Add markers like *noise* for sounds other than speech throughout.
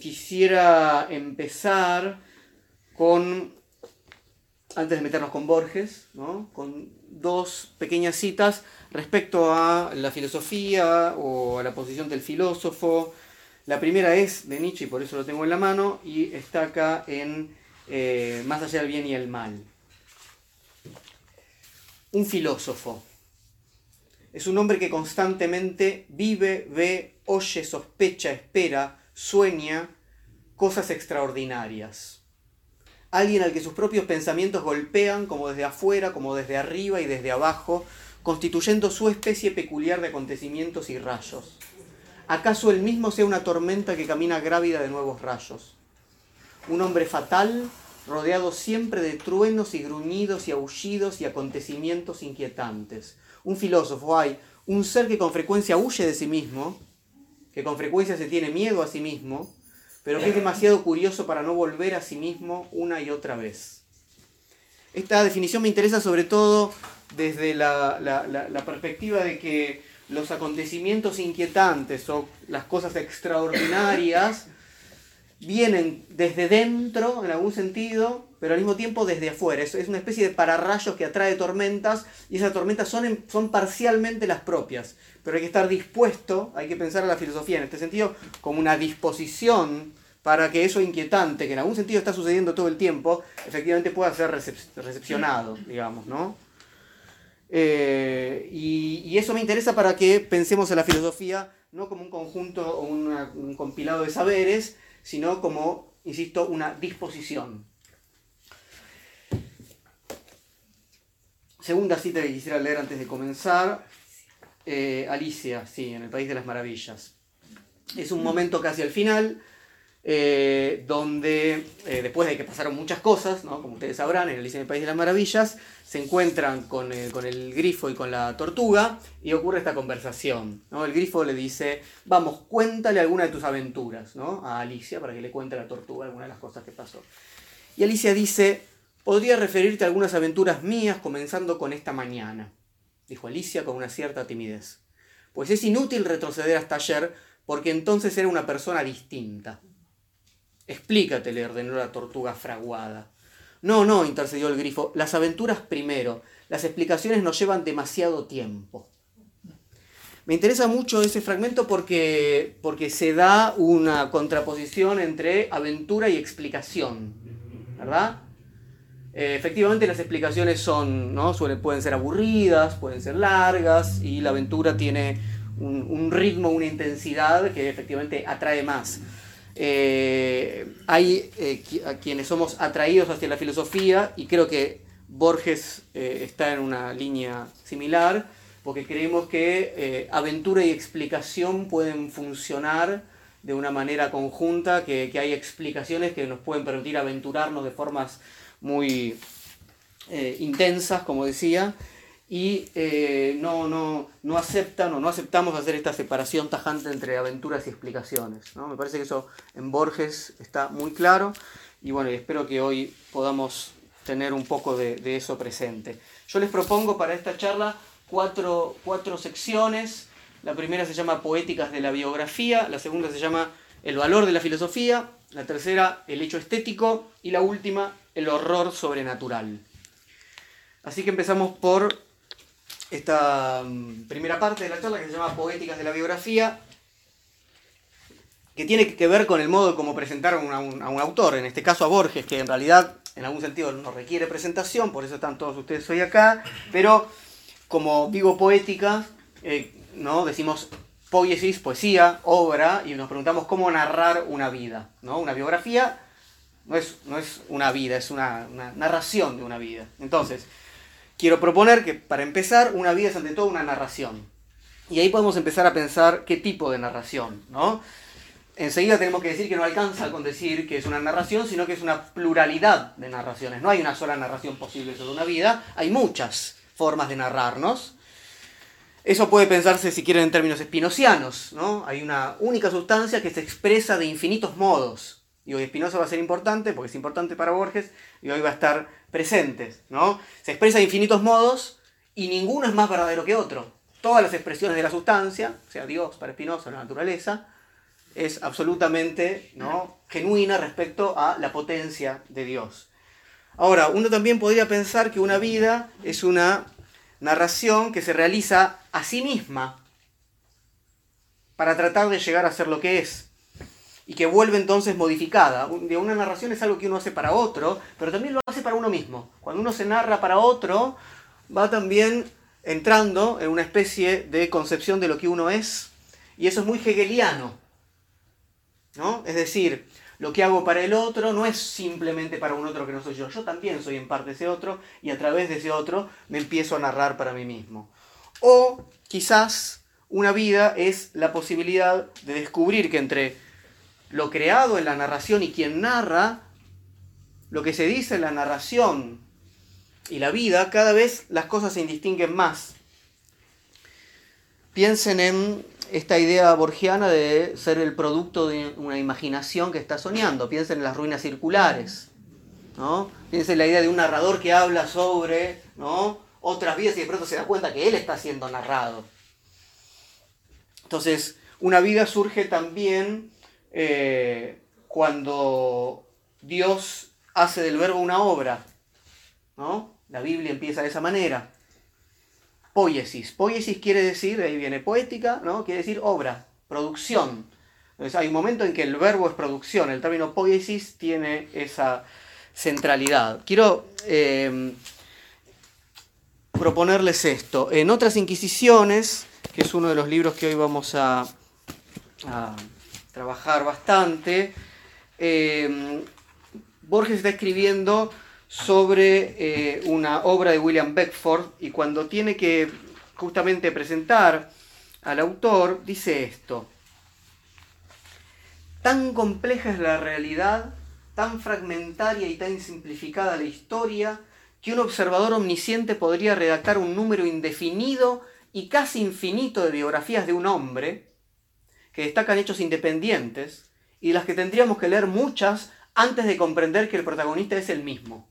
Quisiera empezar con, antes de meternos con Borges, con dos pequeñas citas respecto a la filosofía o a la posición del filósofo. La primera es de Nietzsche, y por eso lo tengo en la mano, y está acá en eh, Más allá del bien y el mal. Un filósofo. Es un hombre que constantemente vive, ve, oye, sospecha, espera, sueña cosas extraordinarias. Alguien al que sus propios pensamientos golpean como desde afuera, como desde arriba y desde abajo, constituyendo su especie peculiar de acontecimientos y rayos. ¿Acaso él mismo sea una tormenta que camina grávida de nuevos rayos? Un hombre fatal, rodeado siempre de truenos y gruñidos y aullidos y acontecimientos inquietantes. Un filósofo hay, un ser que con frecuencia huye de sí mismo, que con frecuencia se tiene miedo a sí mismo, pero que es demasiado curioso para no volver a sí mismo una y otra vez. Esta definición me interesa sobre todo desde la, perspectiva de que los acontecimientos inquietantes o las cosas extraordinarias vienen desde dentro, en algún sentido, pero al mismo tiempo desde afuera. Es, es una especie de pararrayos que atrae tormentas y esas tormentas son, son parcialmente las propias. Pero hay que estar dispuesto, hay que pensar a la filosofía en este sentido como una disposición para que eso inquietante, que en algún sentido está sucediendo todo el tiempo, efectivamente pueda ser recepcionado, digamos, ¿no? Eh, y, eso me interesa para que pensemos en la filosofía no como un conjunto o un compilado de saberes, sino como, insisto, una disposición. Segunda cita que quisiera leer antes de comenzar, eh, Alicia, sí, en el País de las Maravillas. Es un momento casi al final, eh, donde eh, después de que pasaron muchas cosas, como ustedes sabrán, en Alicia en el País de las Maravillas, se encuentran con, el grifo y con la tortuga y ocurre esta conversación. El grifo le dice, vamos, cuéntale alguna de tus aventuras a Alicia para que le cuente a la tortuga alguna de las cosas que pasó. Y Alicia dice, podría referirte a algunas aventuras mías comenzando con esta mañana, dijo Alicia con una cierta timidez. Pues es inútil retroceder hasta ayer porque entonces era una persona distinta. Explícate, le ordenó la tortuga fraguada. No, no, intercedió el grifo, las aventuras primero. Las explicaciones nos llevan demasiado tiempo. Me interesa mucho ese fragmento porque, porque se da una contraposición entre aventura y explicación, ¿verdad? Eh, efectivamente las explicaciones son, ¿no? pueden ser aburridas, pueden ser largas y la aventura tiene un, ritmo, una intensidad que efectivamente atrae más. Eh, hay eh, quienes somos atraídos hacia la filosofía y creo que Borges está en una línea similar, porque creemos que aventura y explicación pueden funcionar de una manera conjunta, que, que, hay explicaciones que nos pueden permitir aventurarnos de formas muy intensas, como decía, y eh, no, no, no, aceptan o no aceptamos hacer esta separación tajante entre aventuras y explicaciones. ¿no? Me parece que eso en Borges está muy claro y bueno, espero que hoy podamos tener un poco de, eso presente. Yo les propongo para esta charla cuatro, cuatro secciones. La primera se llama Poéticas de la biografía, la segunda se llama El valor de la filosofía, la tercera El hecho estético y la última El horror sobrenatural. Así que empezamos por esta mm, primera parte de la charla que se llama Poéticas de la Biografía, que tiene que ver con el modo de cómo presentar a un, autor, en este caso a Borges, que en realidad en algún sentido no requiere presentación, por eso están todos ustedes hoy acá, pero como digo poética, eh, ¿no? decimos poesía, obra, y nos preguntamos cómo narrar una vida. ¿no? Una biografía no es, no es una vida, es una, una narración de una vida. Entonces, quiero proponer que para empezar, una vida es ante todo una narración. Y ahí podemos empezar a pensar qué tipo de narración, ¿no? Enseguida tenemos que decir que no alcanza con decir que es una narración, sino que es una pluralidad de narraciones. No hay una sola narración posible sobre una vida, hay muchas formas de narrarnos. Eso puede pensarse, si quieren, en términos espinocianos, ¿no? Hay una única sustancia que se expresa de infinitos modos. Y hoy Espinosa va a ser importante, porque es importante para Borges, y hoy va a estar presentes, ¿no? Se expresa de infinitos modos y ninguno es más verdadero que otro. Todas las expresiones de la sustancia, sea Dios para Spinoza, la naturaleza, es absolutamente ¿no? genuina respecto a la potencia de Dios. Ahora, uno también podría pensar que una vida es una narración que se realiza a sí misma para tratar de llegar a ser lo que es y que vuelve entonces modificada. Una narración es algo que uno hace para otro, pero también lo hace para uno mismo. Cuando uno se narra para otro, va también entrando en una especie de concepción de lo que uno es, y eso es muy hegeliano. ¿no? Es decir, lo que hago para el otro no es simplemente para un otro que no soy yo, yo también soy en parte ese otro, y a través de ese otro me empiezo a narrar para mí mismo. O quizás una vida es la posibilidad de descubrir que entre lo creado en la narración y quien narra, lo que se dice en la narración y la vida, cada vez las cosas se indistinguen más. Piensen en esta idea borgiana de ser el producto de una imaginación que está soñando. Piensen en las ruinas circulares. ¿no? Piensen en la idea de un narrador que habla sobre ¿no? Otras vidas y de pronto se da cuenta que él está siendo narrado. Entonces, una vida surge también eh, cuando Dios hace del verbo una obra. ¿no? La Biblia empieza de esa manera. Poiesis. Poiesis quiere decir, ahí viene poética, ¿no? quiere decir obra, producción. Entonces hay un momento en que el verbo es producción. El término poiesis tiene esa centralidad. Quiero eh, proponerles esto. En otras Inquisiciones, que es uno de los libros que hoy vamos a trabajar bastante. Eh, Borges está escribiendo sobre eh, una obra de William Beckford y cuando tiene que justamente presentar al autor, dice esto. Tan compleja es la realidad, tan fragmentaria y tan simplificada la historia, que un observador omnisciente podría redactar un número indefinido y casi infinito de biografías de un hombre, que destacan hechos independientes y las que tendríamos que leer muchas antes de comprender que el protagonista es el mismo.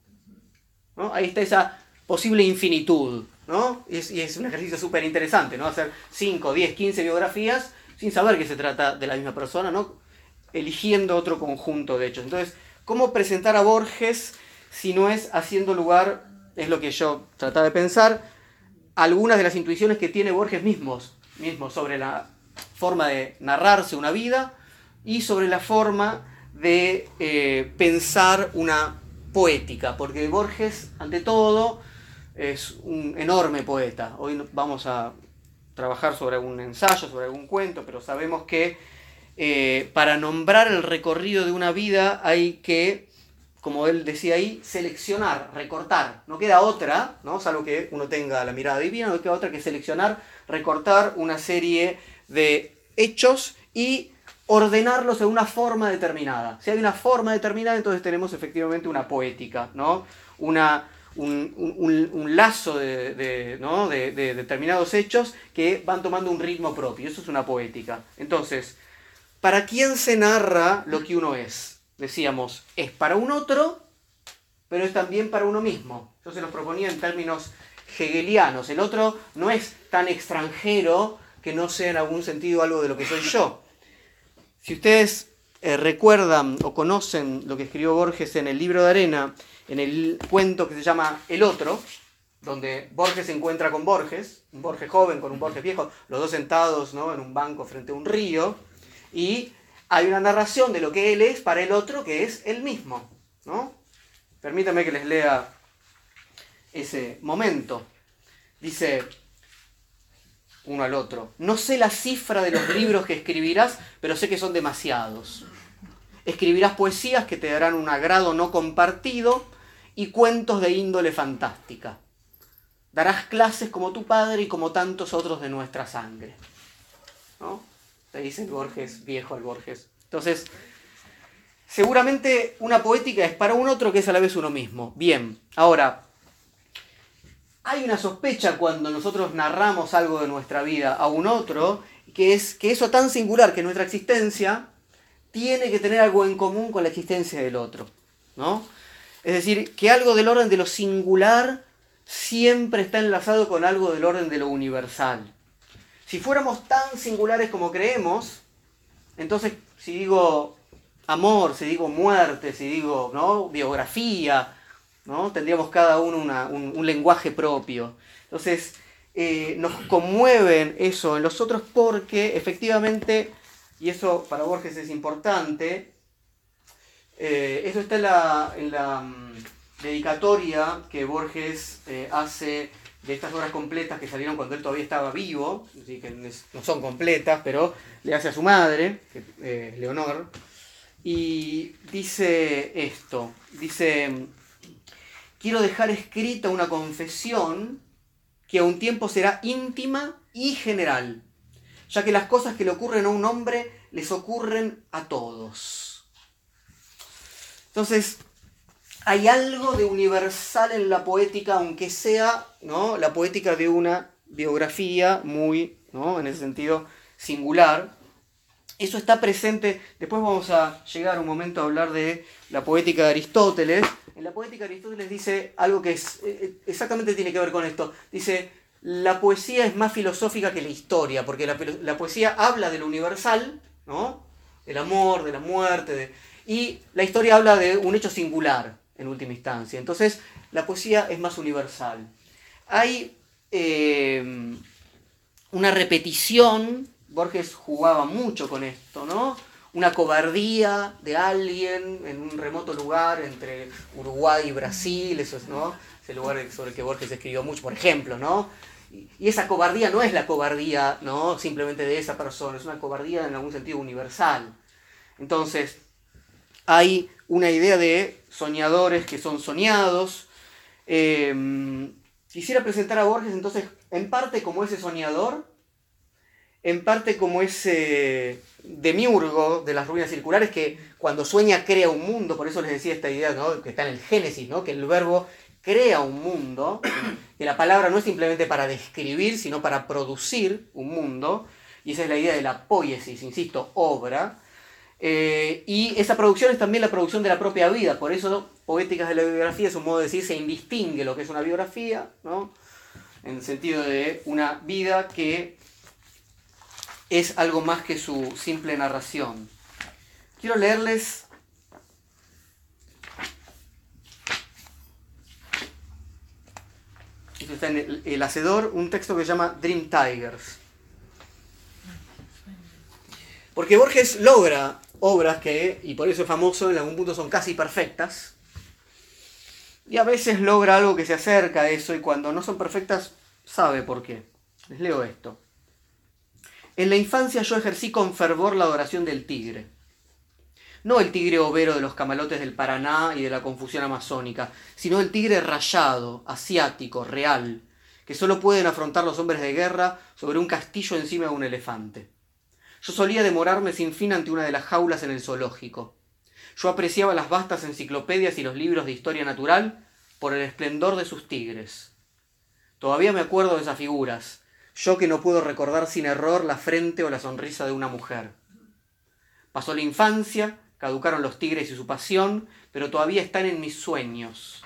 ¿no? Ahí está esa posible infinitud. ¿no? Y, es, un ejercicio súper interesante, ¿no? hacer 5, 10, 15 biografías sin saber que se trata de la misma persona, ¿no? eligiendo otro conjunto de hechos. Entonces, ¿cómo presentar a Borges si no es haciendo lugar, es lo que yo trataba de pensar, algunas de las intuiciones que tiene Borges mismo sobre la forma de narrarse una vida y sobre la forma de eh, pensar una poética, porque Borges, ante todo, es un enorme poeta. Hoy vamos a trabajar sobre algún ensayo, sobre algún cuento, pero sabemos que eh, para nombrar el recorrido de una vida hay que, como él decía ahí, seleccionar, recortar. No queda otra, ¿no? salvo que uno tenga la mirada divina, no queda otra que seleccionar, recortar una serie de hechos y ordenarlos de una forma determinada. Si hay una forma determinada, entonces tenemos efectivamente una poética, ¿no? Una, un, lazo de, de, determinados hechos que van tomando un ritmo propio. Eso es una poética. Entonces, ¿para quién se narra lo que uno es? Decíamos, es para un otro, pero es también para uno mismo. Yo se los proponía en términos hegelianos. El otro no es tan extranjero que no sea en algún sentido algo de lo que soy yo. Si ustedes eh, recuerdan o conocen lo que escribió Borges en el libro de arena, en el cuento que se llama El otro, donde Borges se encuentra con Borges, un Borges joven con un Borges viejo, los dos sentados ¿no? en un banco frente a un río, y hay una narración de lo que él es para el otro que es el mismo. ¿no? Permítanme que les lea ese momento. Dice, uno al otro. No sé la cifra de los *coughs* libros que escribirás, pero sé que son demasiados. Escribirás poesías que te darán un agrado no compartido y cuentos de índole fantástica. Darás clases como tu padre y como tantos otros de nuestra sangre. ¿No? Te dice el Borges, viejo el Borges. Entonces, seguramente una poética es para un otro que es a la vez uno mismo. Bien, ahora, hay una sospecha cuando nosotros narramos algo de nuestra vida a un otro, que es que eso tan singular que nuestra existencia tiene que tener algo en común con la existencia del otro. ¿no? Es decir, que algo del orden de lo singular siempre está enlazado con algo del orden de lo universal. Si fuéramos tan singulares como creemos, entonces si digo amor, si digo muerte, si digo biografía, ¿no? tendríamos cada uno un, lenguaje propio. Entonces, eh, nos conmueven eso en los otros porque efectivamente, y eso para Borges es importante, eh, eso está en la, mm, dedicatoria que Borges eh, hace de estas obras completas que salieron cuando él todavía estaba vivo, que no son completas, pero le hace a su madre, eh, Leonor, y dice esto, dice, quiero dejar escrita una confesión que a un tiempo será íntima y general, ya que las cosas que le ocurren a un hombre les ocurren a todos. Entonces, hay algo de universal en la poética, aunque sea ¿no? la poética de una biografía muy, ¿no? en ese sentido, singular. Eso está presente, después vamos a llegar un momento a hablar de la poética de Aristóteles. En la poética de Aristóteles dice algo que es, eh, eh, exactamente tiene que ver con esto. Dice, la poesía es más filosófica que la historia, porque la, poesía habla de lo universal, ¿no? del amor, de la muerte, y la historia habla de un hecho singular en última instancia. Entonces, la poesía es más universal. Hay eh, una repetición, Borges jugaba mucho con esto, ¿no? Una cobardía de alguien en un remoto lugar entre Uruguay y Brasil, eso es, ¿no? Ese lugar sobre el que Borges escribió mucho, por ejemplo, ¿no? Y esa cobardía no es la cobardía, ¿no? Simplemente de esa persona, es una cobardía en algún sentido universal. Entonces, hay una idea de soñadores que son soñados. Em, quisiera presentar a Borges entonces en parte como ese soñador, en parte como ese demiurgo de las ruinas circulares que cuando sueña crea un mundo, por eso les decía esta idea que está en el Génesis, ¿no? que el verbo crea un mundo, *coughs* que la palabra no es simplemente para describir, sino para producir un mundo, y esa es la idea de la poiesis, insisto, obra, eh, y esa producción es también la producción de la propia vida, por eso Poéticas de la Biografía es un modo de decir, se indistingue lo que es una biografía, ¿no? en el sentido de una vida que es algo más que su simple narración. Quiero leerles Esto está en el, Hacedor, un texto que se llama Dream Tigers. Porque Borges logra obras que, y por eso es famoso, en algún punto son casi perfectas. Y a veces logra algo que se acerca a eso y cuando no son perfectas, sabe por qué. Les leo esto. En la infancia yo ejercí con fervor la adoración del tigre. No el tigre overo de los camalotes del Paraná y de la confusión amazónica, sino el tigre rayado, asiático, real, que solo pueden afrontar los hombres de guerra sobre un castillo encima de un elefante. Yo solía demorarme sin fin ante una de las jaulas en el zoológico. Yo apreciaba las vastas enciclopedias y los libros de historia natural por el esplendor de sus tigres. Todavía me acuerdo de esas figuras, yo que no puedo recordar sin error la frente o la sonrisa de una mujer. Pasó la infancia, caducaron los tigres y su pasión, pero todavía están en mis sueños.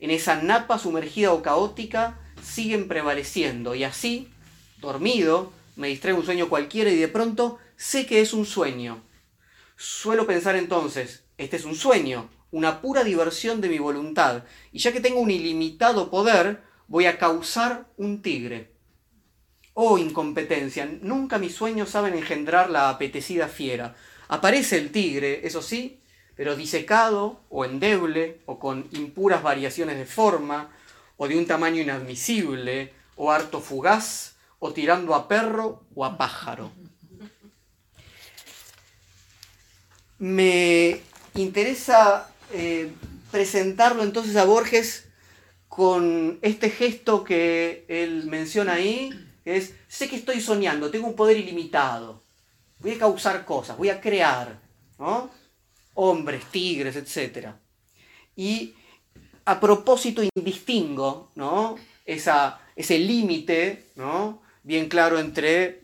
En esa napa sumergida o caótica siguen prevaleciendo y así, dormido, me distrae un sueño cualquiera y de pronto sé que es un sueño. Suelo pensar entonces, este es un sueño, una pura diversión de mi voluntad, y ya que tengo un ilimitado poder, voy a causar un tigre. Oh, incompetencia, nunca mis sueños saben engendrar la apetecida fiera. Aparece el tigre, eso sí, pero disecado o endeble o con impuras variaciones de forma, o de un tamaño inadmisible, o harto fugaz, o tirando a perro o a pájaro. Me interesa eh, presentarlo entonces a Borges con este gesto que él menciona ahí, que es, sé que estoy soñando, tengo un poder ilimitado, voy a causar cosas, voy a crear, ¿no? Hombres, tigres, etc. Y a propósito indistingo, ¿no? Esa, ese límite, ¿no? Bien claro entre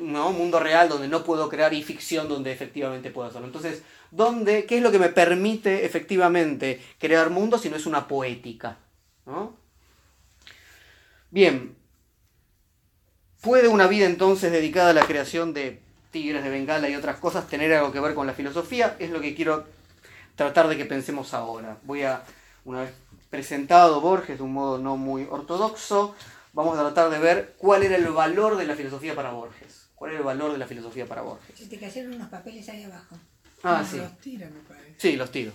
¿no? mundo real donde no puedo crear y ficción donde efectivamente puedo hacerlo. Entonces, ¿dónde, ¿qué es lo que me permite efectivamente crear mundo si no es una poética? Bien, ¿puede una vida entonces dedicada a la creación de tigres de Bengala y otras cosas tener algo que ver con la filosofía, es lo que quiero tratar de que pensemos ahora. Voy a, una vez presentado Borges de un modo no muy ortodoxo, vamos a tratar de ver cuál era el valor de la filosofía para Borges. ¿Cuál era el valor de la filosofía para Borges? Se te cayeron unos papeles ahí abajo. Ah, sí. Los tira, me parece. Sí, los tiro.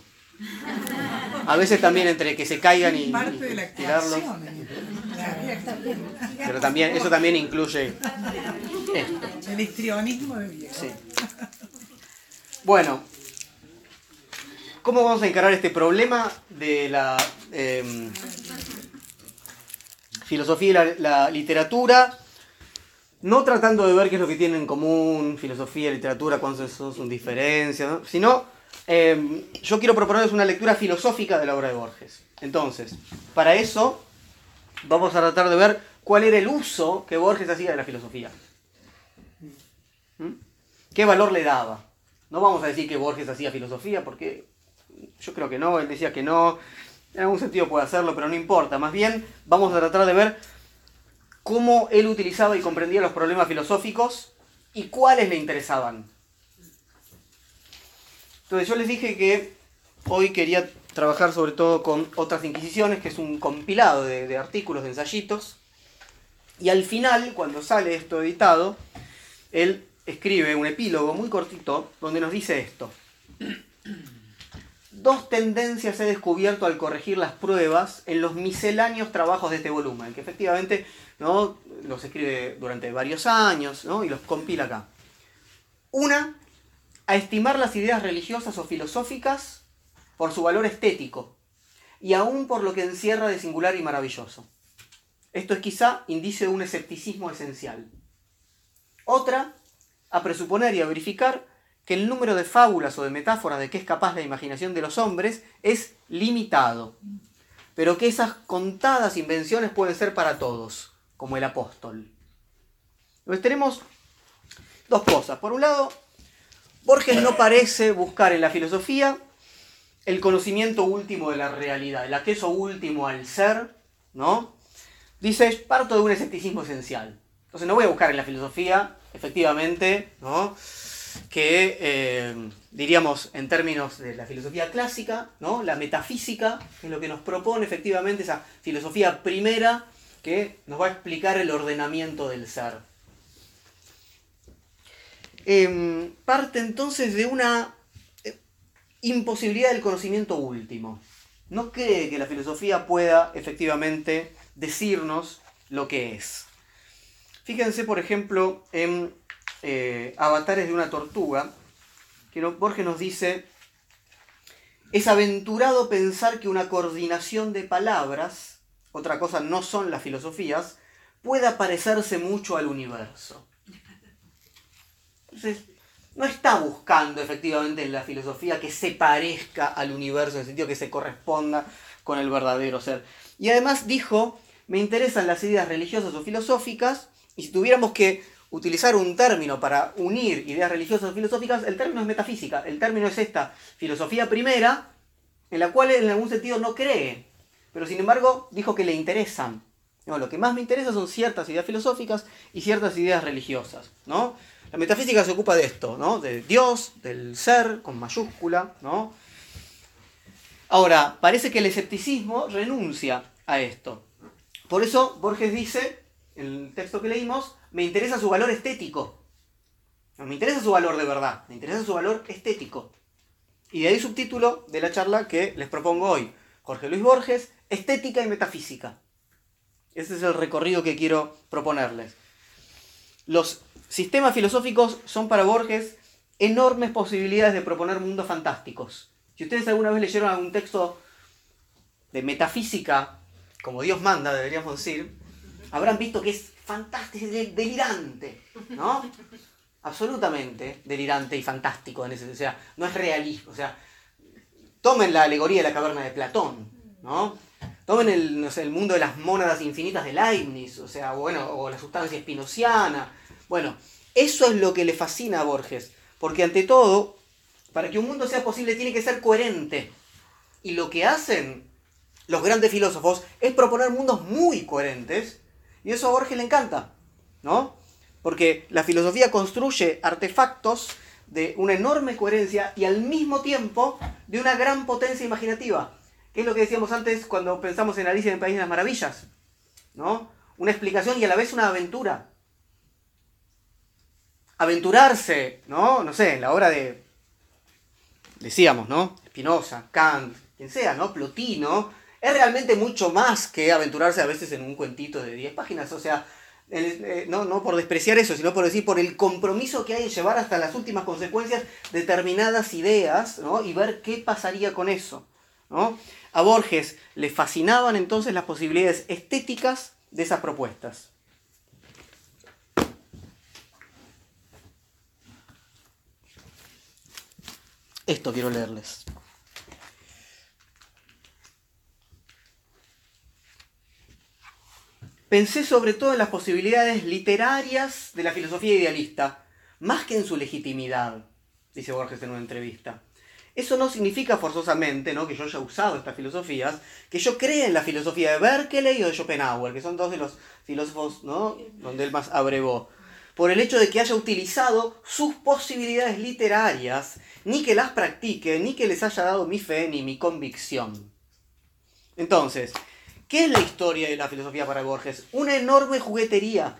A veces también entre que se caigan y, Parte de la y tirarlos. ¿eh? Claro. Está bien. Pero también, eso también incluye esto. El histrionismo de viejo. Sí. Bueno, ¿cómo vamos a encarar este problema de la em, filosofía y la, literatura? No tratando de ver qué es lo que tienen en común filosofía literatura, cuáles son sus diferencias, ¿no? sino em, yo quiero proponerles una lectura filosófica de la obra de Borges. Entonces, para eso vamos a tratar de ver cuál era el uso que Borges hacía de la filosofía. ¿Mm? ¿Qué valor le daba? No vamos a decir que Borges hacía filosofía, porque yo creo que no, él decía que no, en algún sentido puede hacerlo, pero no importa. Más bien vamos a tratar de ver cómo él utilizaba y comprendía los problemas filosóficos y cuáles le interesaban. Entonces yo les dije que hoy quería trabajar sobre todo con otras inquisiciones, que es un compilado de, de artículos, de ensayitos. Y al final, cuando sale esto editado, él escribe un epílogo muy cortito donde nos dice esto. Dos tendencias he descubierto al corregir las pruebas en los misceláneos trabajos de este volumen, que efectivamente ¿no? los escribe durante varios años ¿no? y los compila acá. Una, a estimar las ideas religiosas o filosóficas por su valor estético y aún por lo que encierra de singular y maravilloso. Esto es quizá indicio de un escepticismo esencial. Otra, a presuponer y a verificar que el número de fábulas o de metáforas de que es capaz la imaginación de los hombres es limitado, pero que esas contadas invenciones pueden ser para todos, como el apóstol. Entonces tenemos dos cosas. Por un lado, Borges no parece buscar en la filosofía el conocimiento último de la realidad, el acceso último al ser, ¿no? Dice, parto de un escepticismo esencial. Entonces no voy a buscar en la filosofía, efectivamente, ¿no? Que eh, diríamos en términos de la filosofía clásica, ¿no? la metafísica, que es lo que nos propone efectivamente esa filosofía primera que nos va a explicar el ordenamiento del ser. Em, parte entonces de una eh, imposibilidad del conocimiento último. No cree que la filosofía pueda efectivamente decirnos lo que es. Fíjense, por ejemplo, en eh, Avatares de una tortuga, que Borges nos dice, es aventurado pensar que una coordinación de palabras, otra cosa no son las filosofías, pueda parecerse mucho al universo. Entonces, no está buscando efectivamente en la filosofía que se parezca al universo, en el sentido que se corresponda con el verdadero ser. Y además dijo, me interesan las ideas religiosas o filosóficas, y si tuviéramos que utilizar un término para unir ideas religiosas o filosóficas, el término es metafísica, el término es esta filosofía primera, en la cual en algún sentido no cree, pero sin embargo dijo que le interesan. No, lo que más me interesa son ciertas ideas filosóficas y ciertas ideas religiosas, ¿no? La metafísica se ocupa de esto, ¿no? De Dios, del ser, con mayúscula, ¿no? Ahora, parece que el escepticismo renuncia a esto. Por eso Borges dice, en el texto que leímos, me interesa su valor estético. No me interesa su valor de verdad, me interesa su valor estético. Y de ahí subtítulo de la charla que les propongo hoy. Jorge Luis Borges, Estética y Metafísica. Ese es el recorrido que quiero proponerles. Los sistemas filosóficos son para Borges enormes posibilidades de proponer mundos fantásticos. Si ustedes alguna vez leyeron algún texto de metafísica, como Dios manda, deberíamos decir, habrán visto que es fantástico, delirante, ¿no? Absolutamente delirante y fantástico o sea, no es realismo, o sea, tomen la alegoría de la caverna de Platón, ¿no? Tomen el mundo de las mónadas infinitas de Leibniz, o sea, bueno, o la sustancia espinociana. Bueno, eso es lo que le fascina a Borges, porque ante todo, para que un mundo sea posible tiene que ser coherente. Y lo que hacen los grandes filósofos es proponer mundos muy coherentes, y eso a Borges le encanta, ¿no? Porque la filosofía construye artefactos de una enorme coherencia y al mismo tiempo de una gran potencia imaginativa. Que es lo que decíamos antes cuando pensamos en Alicia en el País de las Maravillas. ¿no? Una explicación y a la vez una aventura. Aventurarse, ¿no? No sé, en la obra de, decíamos, ¿no? Spinoza, Kant, quien sea, ¿no? Plotino, es realmente mucho más que aventurarse a veces en un cuentito de 10 páginas. O sea, eh, no, no por despreciar eso, sino por decir por el compromiso que hay en llevar hasta las últimas consecuencias determinadas ideas ¿no? y ver qué pasaría con eso. ¿no? A Borges le fascinaban entonces las posibilidades estéticas de esas propuestas. Esto quiero leerles. Pensé sobre todo en las posibilidades literarias de la filosofía idealista, más que en su legitimidad, dice Borges en una entrevista. Eso no significa forzosamente ¿no? que yo haya usado estas filosofías, que yo crea en la filosofía de Berkeley o de Schopenhauer, que son dos de los filósofos ¿no? donde él más abrevó, por el hecho de que haya utilizado sus posibilidades literarias, ni que las practique, ni que les haya dado mi fe ni mi convicción. Entonces, ¿qué es la historia de la filosofía para Borges? Una enorme juguetería,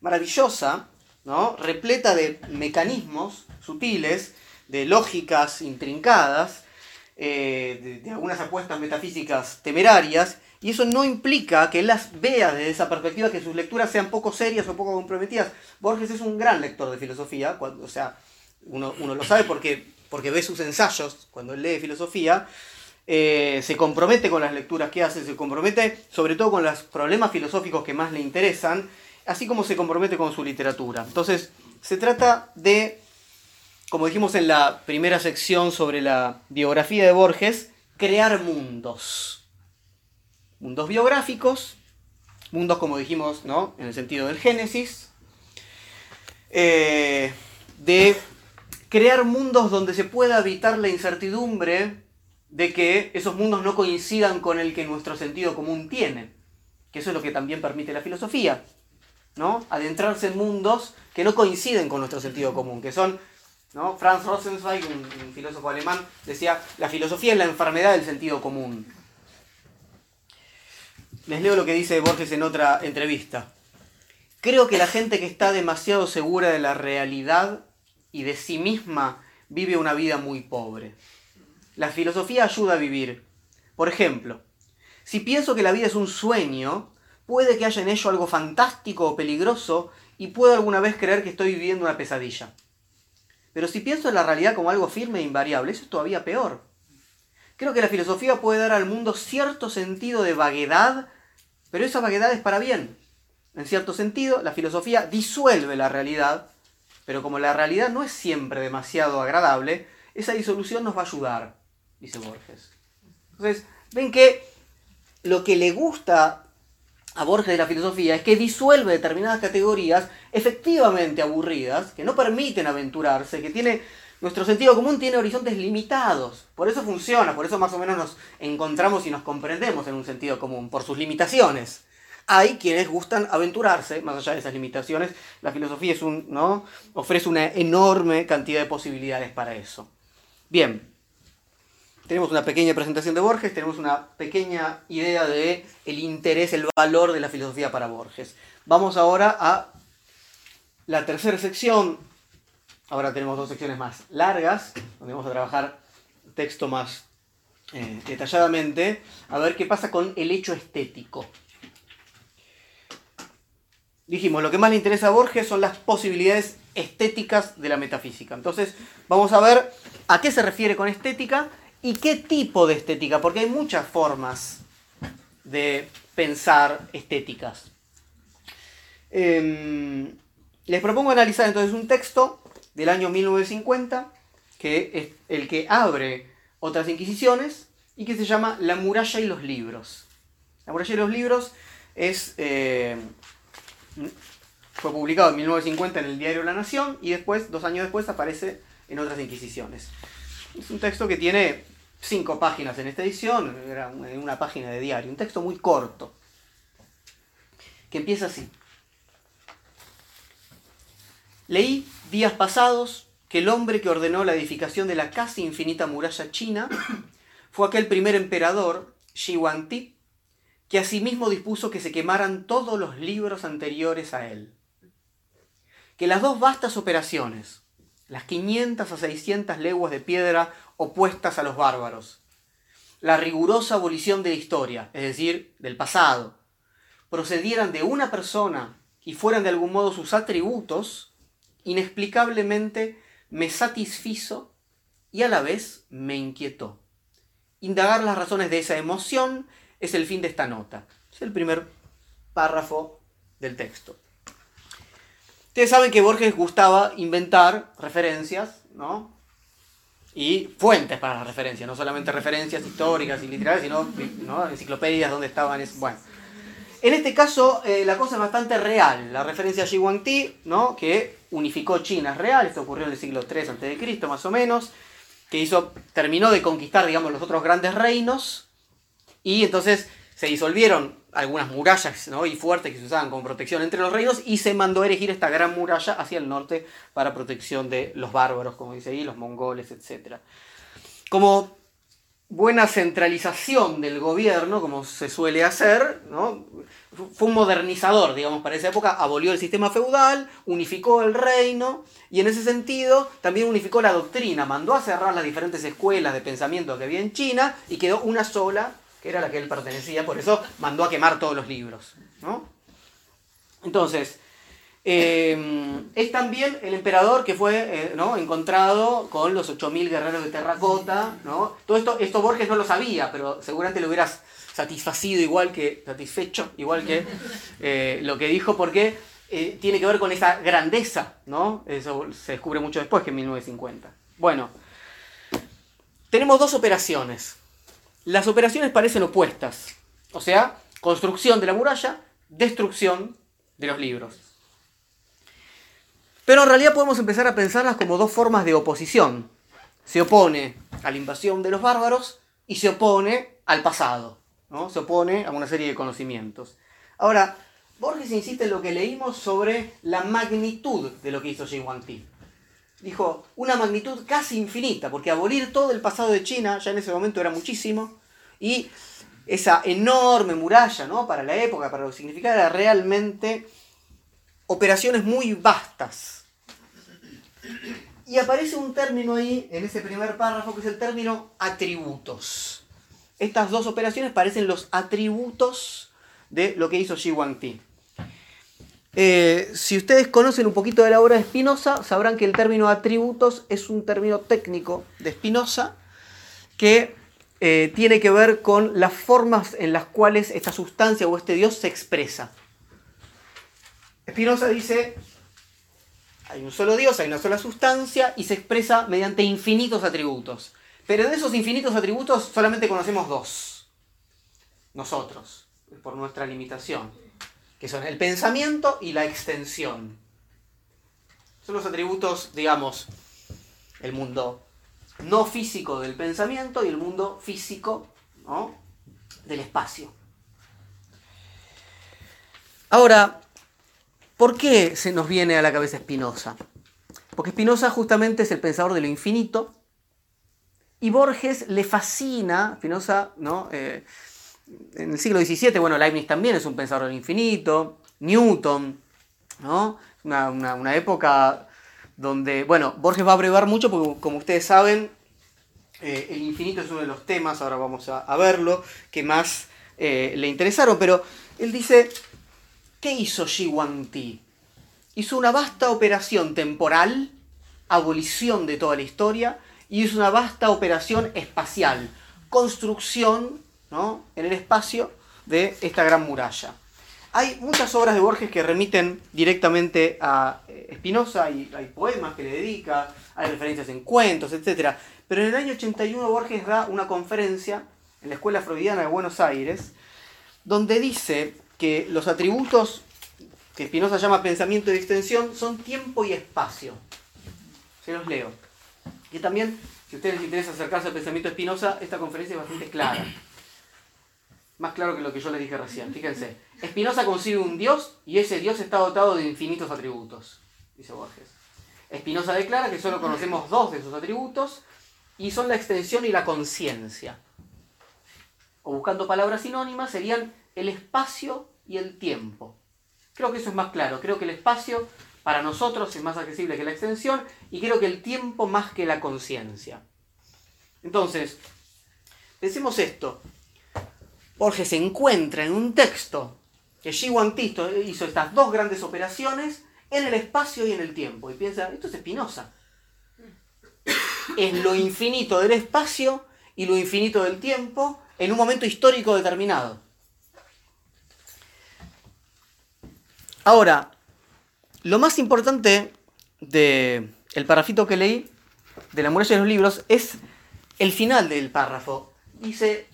maravillosa, ¿no? repleta de mecanismos sutiles, de lógicas intrincadas, eh, de, algunas apuestas metafísicas temerarias, y eso no implica que las vea desde esa perspectiva, que sus lecturas sean poco serias o poco comprometidas. Borges es un gran lector de filosofía, cuando, o sea, uno, lo sabe porque, porque ve sus ensayos cuando él lee filosofía, eh, se compromete con las lecturas que hace, se compromete sobre todo con los problemas filosóficos que más le interesan, así como se compromete con su literatura. Entonces, se trata de como dijimos en la primera sección sobre la biografía de Borges, crear mundos. Mundos biográficos, mundos como dijimos, ¿no? En el sentido del Génesis. Eh, de crear mundos donde se pueda evitar la incertidumbre de que esos mundos no coincidan con el que nuestro sentido común tiene. Que eso es lo que también permite la filosofía. ¿no? Adentrarse en mundos que no coinciden con nuestro sentido común, que son Franz Rosenzweig, un, filósofo alemán, decía, la filosofía es la enfermedad del sentido común. Les leo lo que dice Borges en otra entrevista. Creo que la gente que está demasiado segura de la realidad y de sí misma vive una vida muy pobre. La filosofía ayuda a vivir. Por ejemplo, si pienso que la vida es un sueño, puede que haya en ello algo fantástico o peligroso y puedo alguna vez creer que estoy viviendo una pesadilla. Pero si pienso en la realidad como algo firme e invariable, eso es todavía peor. Creo que la filosofía puede dar al mundo cierto sentido de vaguedad, pero esa vaguedad es para bien. En cierto sentido, la filosofía disuelve la realidad, pero como la realidad no es siempre demasiado agradable, esa disolución nos va a ayudar, dice Borges. Entonces, ven que lo que le gusta a Borges de la filosofía es que disuelve determinadas categorías efectivamente aburridas, que no permiten aventurarse, que tiene nuestro sentido común tiene horizontes limitados. Por eso funciona, por eso más o menos nos encontramos y nos comprendemos en un sentido común, por sus limitaciones. Hay quienes gustan aventurarse, más allá de esas limitaciones. La filosofía es un, ¿no? ofrece una enorme cantidad de posibilidades para eso. Bien, tenemos una pequeña presentación de Borges, tenemos una pequeña idea de el interés, el valor de la filosofía para Borges. Vamos ahora a la tercera sección. Ahora tenemos dos secciones más largas, donde vamos a trabajar texto más eh, detalladamente, a ver qué pasa con el hecho estético. Dijimos, lo que más le interesa a Borges son las posibilidades estéticas de la metafísica. Entonces, vamos a ver a qué se refiere con estética ¿Y qué tipo de estética? Porque hay muchas formas de pensar estéticas. Em, les propongo analizar entonces un texto del año 1950, que es el que abre otras inquisiciones y que se llama La muralla y los libros. La muralla y los libros es, eh, fue publicado en 1950 en el diario La Nación y después, dos años después, aparece en otras inquisiciones. Es un texto que tiene cinco páginas en esta edición, era una página de diario, un texto muy corto, que empieza así. Leí días pasados que el hombre que ordenó la edificación de la casi infinita muralla china *coughs* fue aquel primer emperador, Shi Huangdi, que asimismo dispuso que se quemaran todos los libros anteriores a él. Que las dos vastas operaciones, las 500 a 600 leguas de piedra opuestas a los bárbaros, la rigurosa abolición de la historia, es decir, del pasado, procedieran de una persona y fueran de algún modo sus atributos, inexplicablemente me satisfizo y a la vez me inquietó. Indagar las razones de esa emoción es el fin de esta nota. Es el primer párrafo del texto. Ustedes saben que Borges gustaba inventar referencias, ¿no? Y fuentes para las referencias, no solamente referencias históricas y literarias, sino ¿no? enciclopedias donde estaban. Es, bueno. En este caso, eh, la cosa es bastante real. La referencia a Xi Huangdi, ¿no? que unificó China, es real. Esto ocurrió en el siglo III a.C., más o menos. Que hizo, terminó de conquistar, digamos, los otros grandes reinos. Y entonces se disolvieron algunas murallas y fuertes que se usaban como protección entre los reinos y se mandó a erigir esta gran muralla hacia el norte para protección de los bárbaros, como dice ahí, los mongoles, etc. Como buena centralización del gobierno, como se suele hacer, fue un modernizador, digamos, para esa época, abolió el sistema feudal, unificó el reino y en ese sentido también unificó la doctrina, mandó a cerrar las diferentes escuelas de pensamiento que había en China y quedó una sola, era la que él pertenecía, por eso mandó a quemar todos los libros. ¿no? Entonces, eh, es también el emperador que fue eh, encontrado con los 8.000 guerreros de terracota. ¿no? Todo esto, esto Borges no lo sabía, pero seguramente lo hubieras satisfacido igual que, satisfecho, igual que eh, lo que dijo, porque tiene que ver con esa grandeza, ¿no? Eso se descubre mucho después que en 1950. Bueno, tenemos dos operaciones. Las operaciones parecen opuestas, o sea, construcción de la muralla, destrucción de los libros. Pero en realidad podemos empezar a pensarlas como dos formas de oposición. Se opone a la invasión de los bárbaros y se opone al pasado. ¿no? Se opone a una serie de conocimientos. Ahora, Borges insiste en lo que leímos sobre la magnitud de lo que hizo Xi. Dijo, una magnitud casi infinita, porque abolir todo el pasado de China ya en ese momento era muchísimo, y esa enorme muralla, ¿no? Para la época, para lo que significaba, era realmente operaciones muy vastas. Y aparece un término ahí, en ese primer párrafo, que es el término atributos. Estas dos operaciones parecen los atributos de lo que hizo Xi Huangdi. Eh, si ustedes conocen un poquito de la obra de Spinoza, sabrán que el término atributos es un término técnico de Spinoza que eh, tiene que ver con las formas en las cuales esta sustancia o este Dios se expresa. Spinoza dice, hay un solo Dios, hay una sola sustancia y se expresa mediante infinitos atributos. Pero de esos infinitos atributos solamente conocemos dos. Nosotros, por nuestra limitación, que son el pensamiento y la extensión. Son los atributos, digamos, el mundo no físico del pensamiento y el mundo físico del espacio. Ahora, ¿por qué se nos viene a la cabeza Spinoza? Porque Spinoza justamente es el pensador de lo infinito y Borges le fascina, Spinoza, ¿no? Eh, en el siglo XVII, bueno, Leibniz también es un pensador del infinito, Newton, ¿no? Una, época donde, bueno, Borges va a abrevar mucho porque, como ustedes saben, eh, el infinito es uno de los temas, ahora vamos a, verlo, que más eh, le interesaron, pero él dice, ¿qué hizo Xi Huangdi? Hizo una vasta operación temporal, abolición de toda la historia, y hizo una vasta operación espacial, construcción ¿no? en el espacio de esta gran muralla. Hay muchas obras de Borges que remiten directamente a eh, Spinoza, y hay poemas que le dedica, hay referencias en cuentos, etc. Pero en el año 81 Borges da una conferencia en la Escuela Freudiana de Buenos Aires, donde dice que los atributos que Spinoza llama pensamiento y extensión son tiempo y espacio. Se los leo. Y también, si a ustedes les interesa acercarse al pensamiento de Spinoza, esta conferencia es bastante clara. Más claro que lo que yo les dije recién. Fíjense. Spinoza concibe un Dios y ese Dios está dotado de infinitos atributos, dice Borges. Spinoza declara que solo conocemos dos de sus atributos y son la extensión y la conciencia. O buscando palabras sinónimas serían el espacio y el tiempo. Creo que eso es más claro. Creo que el espacio para nosotros es más accesible que la extensión y creo que el tiempo más que la conciencia. Entonces, decimos esto. Borges se encuentra en un texto que Xi Tisto hizo estas dos grandes operaciones en el espacio y en el tiempo. Y piensa, esto es Espinosa. Es lo infinito del espacio y lo infinito del tiempo en un momento histórico determinado. Ahora, lo más importante del el parrafito que leí de la muralla de los libros es el final del párrafo. Dice,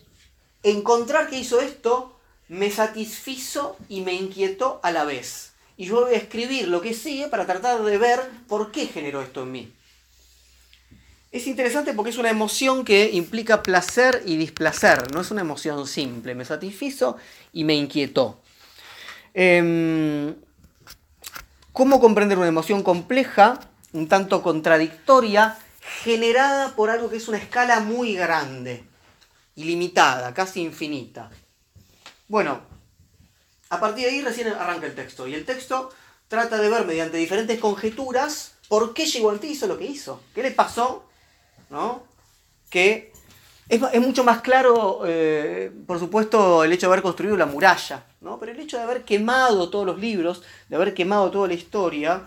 encontrar que hizo esto me satisfizo y me inquietó a la vez. Y yo voy a escribir lo que sigue para tratar de ver por qué generó esto en mí. Es interesante porque es una emoción que implica placer y displacer, no es una emoción simple, me satisfizo y me inquietó. Em, ¿Cómo comprender una emoción compleja, un tanto contradictoria, generada por algo que es una escala muy grande, ilimitada, casi infinita? Bueno, a partir de ahí recién arranca el texto, y el texto trata de ver mediante diferentes conjeturas por qué Giguanti hizo lo que hizo, qué le pasó, ¿no? Que es, mucho más claro, eh, por supuesto, el hecho de haber construido la muralla, ¿no? Pero el hecho de haber quemado todos los libros, de haber quemado toda la historia,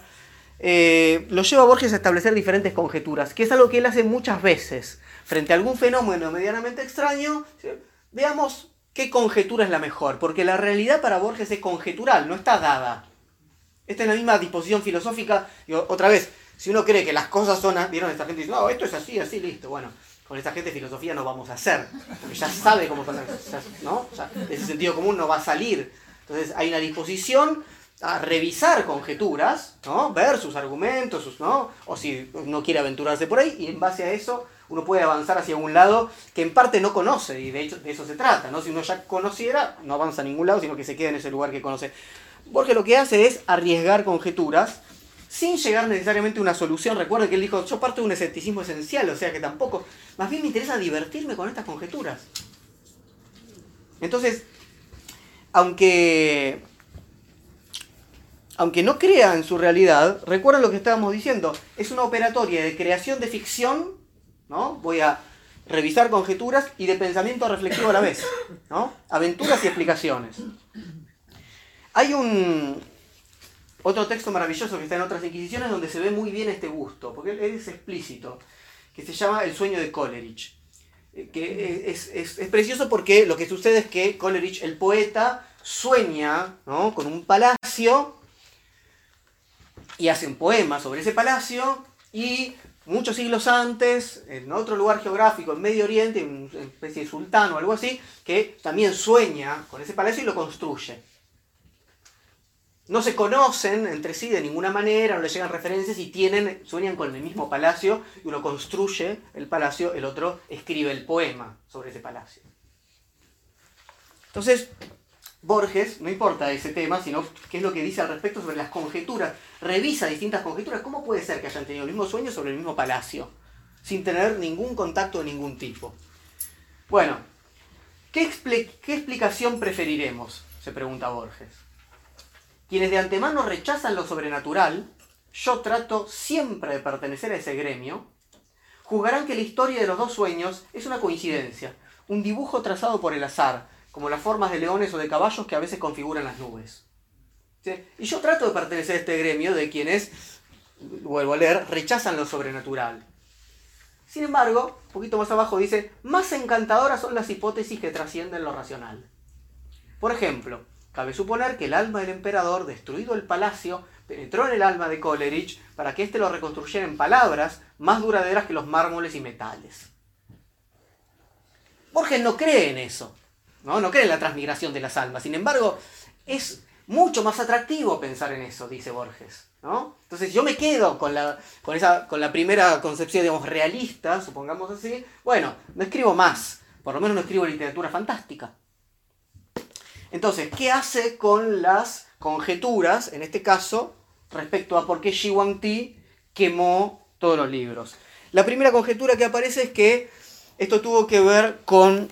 eh, lo lleva a Borges a establecer diferentes conjeturas, que es algo que él hace muchas veces. Frente a algún fenómeno medianamente extraño, veamos qué conjetura es la mejor, porque la realidad para Borges es conjetural, no está dada. Esta es la misma disposición filosófica, otra vez, si uno cree que las cosas son, vieron esta gente dice, no, esto es así, así, listo, bueno, con esta gente filosofía no vamos a hacer, porque ya sabe cómo son ¿no? ese sentido común no va a salir. Entonces hay una disposición a revisar conjeturas, ¿no? ver sus argumentos, sus, ¿no? o si no quiere aventurarse por ahí, y en base a eso uno puede avanzar hacia un lado que en parte no conoce, y de hecho de eso se trata, ¿no? si uno ya conociera, no avanza a ningún lado, sino que se queda en ese lugar que conoce. Porque lo que hace es arriesgar conjeturas sin llegar necesariamente a una solución. Recuerden que él dijo, yo parto de un escepticismo esencial, o sea que tampoco, más bien me interesa divertirme con estas conjeturas. Entonces, aunque, aunque no crea en su realidad, recuerden lo que estábamos diciendo, es una operatoria de creación de ficción, ¿no? Voy a revisar conjeturas y de pensamiento reflexivo a la vez, ¿no? Aventuras y explicaciones. Hay un, otro texto maravilloso que está en otras inquisiciones donde se ve muy bien este gusto, porque es explícito, que se llama El sueño de Coleridge. Eh, que es, precioso porque lo que sucede es que Coleridge, el poeta, sueña con un palacio y hace un poema sobre ese palacio y muchos siglos antes, en otro lugar geográfico, en Medio Oriente, una especie de sultán o algo así, que también sueña con ese palacio y lo construye no se conocen entre sí de ninguna manera, no le llegan referencias y tienen, sueñan con el mismo palacio y uno construye el palacio, el otro escribe el poema sobre ese palacio. Entonces, Borges, no importa ese tema, sino qué es lo que dice al respecto sobre las conjeturas, revisa distintas conjeturas, ¿cómo puede ser que hayan tenido el mismo sueño sobre el mismo palacio, sin tener ningún contacto de ningún tipo? Bueno, ¿qué, explicación preferiremos? se pregunta Borges. Quienes de antemano rechazan lo sobrenatural, yo trato siempre de pertenecer a ese gremio, juzgarán que la historia de los dos sueños es una coincidencia, un dibujo trazado por el azar, como las formas de leones o de caballos que a veces configuran las nubes. Y yo trato de pertenecer a este gremio de quienes, vuelvo a leer, rechazan lo sobrenatural. Sin embargo, un poquito más abajo dice, más encantadoras son las hipótesis que trascienden lo racional. Por ejemplo, Cabe suponer que el alma del emperador, destruido el palacio, penetró en el alma de Coleridge para que éste lo reconstruyera en palabras más duraderas que los mármoles y metales. Borges no cree en eso, ¿no? no cree en la transmigración de las almas. Sin embargo, es mucho más atractivo pensar en eso, dice Borges. ¿no? Entonces yo me quedo con la, con, esa, con la primera concepción, digamos, realista, supongamos así. Bueno, no escribo más, por lo menos no escribo literatura fantástica. Entonces, ¿qué hace con las conjeturas, en este caso, respecto a por qué Shi Ti quemó todos los libros. La primera conjetura que aparece es que esto tuvo que ver con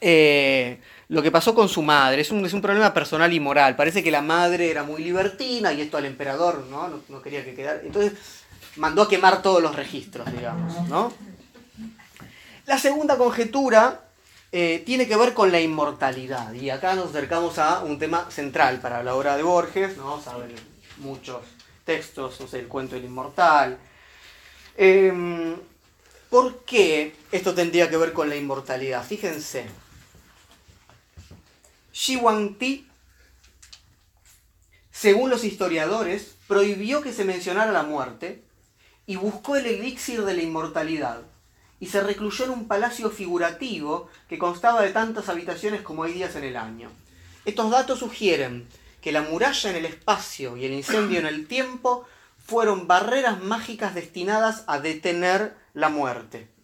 eh, lo que pasó con su madre. Es un, es un, problema personal y moral. Parece que la madre era muy libertina y esto al emperador no, no, quería que quedara. Entonces mandó a quemar todos los registros, digamos. ¿no? La segunda conjetura eh, tiene que ver con la inmortalidad. Y acá nos acercamos a un tema central para la obra de Borges, ¿no? Saben muchos textos, no sé, el cuento del inmortal. Eh, ¿Por qué esto tendría que ver con la inmortalidad? Fíjense. Shi Huangti, según los historiadores, prohibió que se mencionara la muerte y buscó el elixir de la inmortalidad y se recluyó en un palacio figurativo que constaba de tantas habitaciones como hay días en el año. Estos datos sugieren que la muralla en el espacio y el incendio en el tiempo fueron barreras mágicas destinadas a detener la muerte.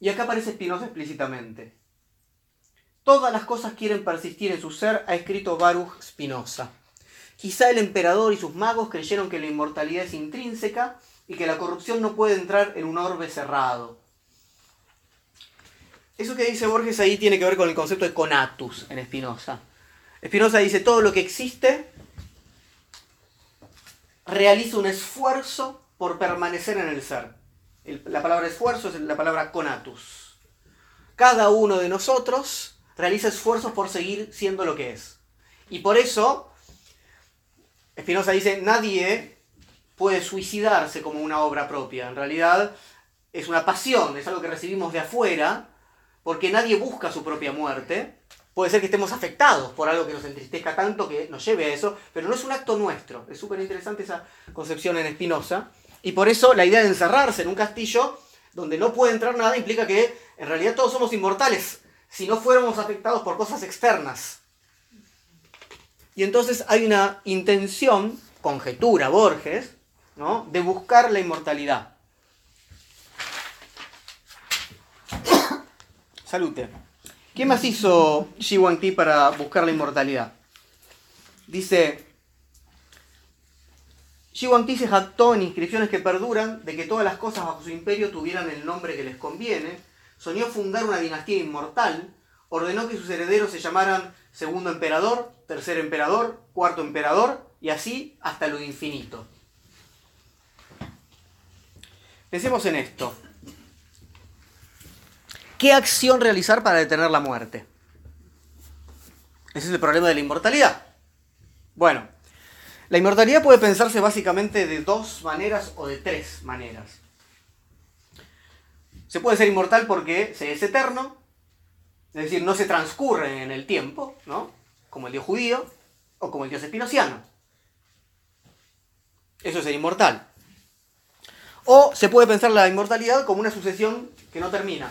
Y acá aparece Spinoza explícitamente. Todas las cosas quieren persistir en su ser, ha escrito Baruch Spinoza. Quizá el emperador y sus magos creyeron que la inmortalidad es intrínseca y que la corrupción no puede entrar en un orbe cerrado. Eso que dice Borges ahí tiene que ver con el concepto de conatus en Spinoza. Spinoza dice, todo lo que existe realiza un esfuerzo por permanecer en el ser. La palabra esfuerzo es la palabra conatus. Cada uno de nosotros realiza esfuerzos por seguir siendo lo que es. Y por eso Spinoza dice, nadie puede suicidarse como una obra propia. En realidad es una pasión, es algo que recibimos de afuera, porque nadie busca su propia muerte. Puede ser que estemos afectados por algo que nos entristezca tanto que nos lleve a eso, pero no es un acto nuestro. Es súper interesante esa concepción en Spinoza. Y por eso la idea de encerrarse en un castillo donde no puede entrar nada implica que en realidad todos somos inmortales si no fuéramos afectados por cosas externas. Y entonces hay una intención, conjetura Borges, ¿no? de buscar la inmortalidad. *coughs* Salute. ¿Qué más hizo Xi Huangti para buscar la inmortalidad? Dice, Xi Huangti se jactó en inscripciones que perduran de que todas las cosas bajo su imperio tuvieran el nombre que les conviene, soñó fundar una dinastía inmortal, ordenó que sus herederos se llamaran segundo emperador, tercer emperador, cuarto emperador, y así hasta lo infinito. Pensemos en esto. ¿Qué acción realizar para detener la muerte? Ese es el problema de la inmortalidad. Bueno, la inmortalidad puede pensarse básicamente de dos maneras o de tres maneras. Se puede ser inmortal porque se es eterno, es decir, no se transcurre en el tiempo, ¿no? Como el dios judío o como el dios espinociano. Eso es ser inmortal. O se puede pensar la inmortalidad como una sucesión que no termina.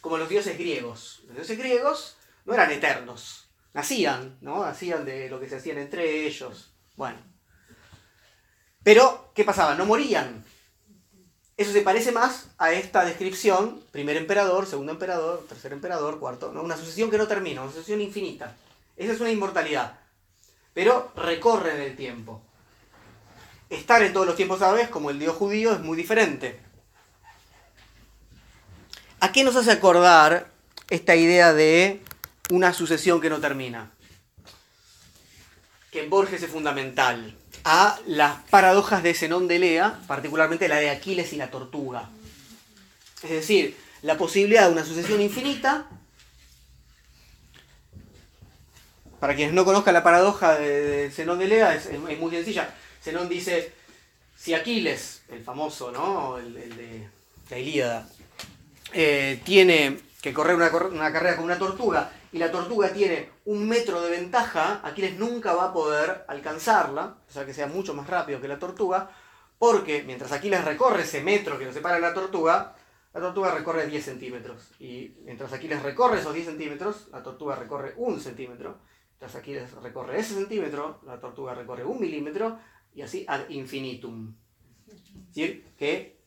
Como los dioses griegos. Los dioses griegos no eran eternos. Nacían, ¿no? Nacían de lo que se hacían entre ellos. Bueno. Pero, ¿qué pasaba? No morían. Eso se parece más a esta descripción, primer emperador, segundo emperador, tercer emperador, cuarto, ¿no? una sucesión que no termina, una sucesión infinita. Esa es una inmortalidad, pero recorre en el tiempo. Estar en todos los tiempos a la vez, como el dios judío, es muy diferente. ¿A qué nos hace acordar esta idea de una sucesión que no termina? Que en Borges es fundamental a las paradojas de Zenón de Lea, particularmente la de Aquiles y la tortuga. Es decir, la posibilidad de una sucesión infinita. Para quienes no conozcan la paradoja de, Zenón de Lea, es, muy sencilla. Zenón dice, si Aquiles, el famoso, ¿no? El, de la Ilíada, eh, tiene que correr una, una carrera con una tortuga y la tortuga tiene un metro de ventaja, Aquiles nunca va a poder alcanzarla, o sea que sea mucho más rápido que la tortuga, porque mientras Aquiles recorre ese metro que lo separa de la tortuga, la tortuga recorre 10 centímetros. Y mientras Aquiles recorre esos 10 centímetros, la tortuga recorre un centímetro. Mientras Aquiles recorre ese centímetro, la tortuga recorre un milímetro, y así ad infinitum. Es decir, que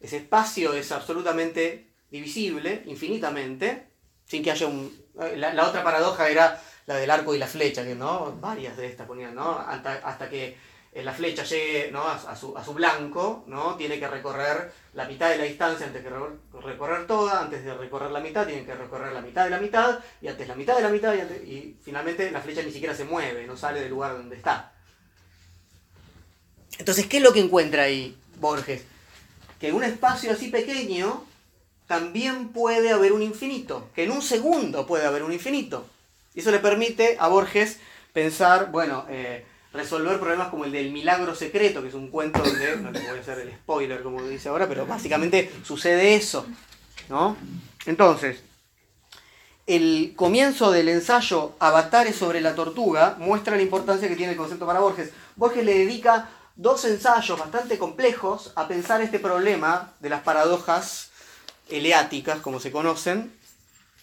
ese espacio es absolutamente divisible, infinitamente, sin que haya un... La, otra paradoja era la del arco y la flecha, que no, varias de estas ponían, ¿no? Hasta, hasta que eh, la flecha llegue ¿no? a, su, a su blanco, ¿no? Tiene que recorrer la mitad de la distancia antes de re- recorrer toda, antes de recorrer la mitad tiene que recorrer la mitad de la mitad, y antes la mitad de la mitad, y, y finalmente la flecha ni siquiera se mueve, no sale del lugar donde está. Entonces, ¿qué es lo que encuentra ahí Borges? Que un espacio así pequeño también puede haber un infinito, que en un segundo puede haber un infinito. Y eso le permite a Borges pensar, bueno, eh, resolver problemas como el del milagro secreto, que es un cuento donde, no voy a hacer el spoiler como dice ahora, pero básicamente sucede eso, ¿no? Entonces, el comienzo del ensayo Avatares sobre la tortuga muestra la importancia que tiene el concepto para Borges. Borges le dedica dos ensayos bastante complejos a pensar este problema de las paradojas eleáticas, como se conocen,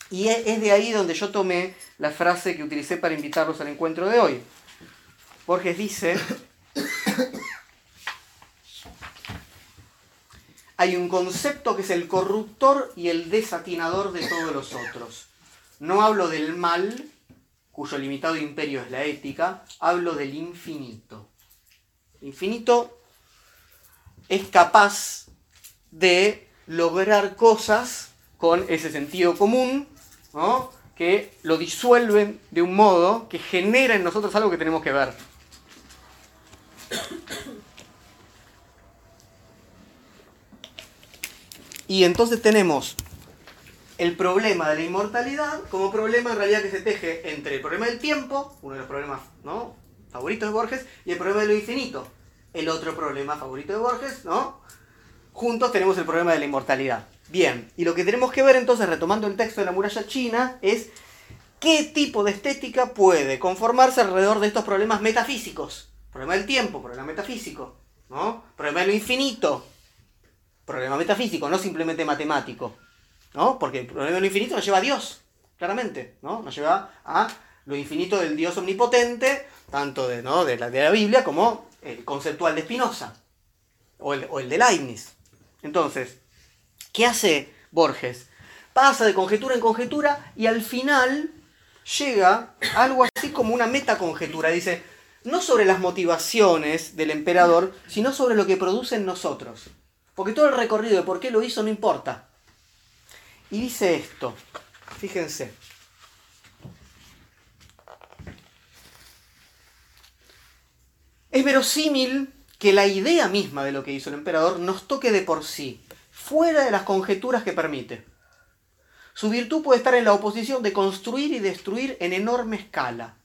y e- es de ahí donde yo tomé la frase que utilicé para invitarlos al encuentro de hoy. Borges dice, hay un concepto que es el corruptor y el desatinador de todos los otros. No hablo del mal, cuyo limitado imperio es la ética, hablo del infinito. Infinito es capaz de lograr cosas con ese sentido común, ¿no? que lo disuelven de un modo que genera en nosotros algo que tenemos que ver. Y entonces tenemos el problema de la inmortalidad como problema en realidad que se teje entre el problema del tiempo, uno de los problemas ¿no? favoritos de Borges, y el problema de lo infinito, el otro problema favorito de Borges, ¿no? Juntos tenemos el problema de la inmortalidad. Bien, y lo que tenemos que ver entonces, retomando el texto de la muralla china, es qué tipo de estética puede conformarse alrededor de estos problemas metafísicos. Problema del tiempo, problema metafísico, ¿no? Problema de lo infinito, problema metafísico, no simplemente matemático, ¿no? Porque el problema de lo infinito nos lleva a Dios, claramente, ¿no? Nos lleva a lo infinito del Dios omnipotente, tanto de, la Biblia como el conceptual de Spinoza, o el, o el de Leibniz. Entonces, ¿qué hace Borges? Pasa de conjetura en conjetura y al final llega algo así como una metaconjetura. Dice, no sobre las motivaciones del emperador, sino sobre lo que produce en nosotros. Porque todo el recorrido de por qué lo hizo no importa. Y dice esto, fíjense. Es verosímil que la idea misma de lo que hizo el emperador nos toque de por sí, fuera de las conjeturas que permite. Su virtud puede estar en la oposición de construir y destruir en enorme escala.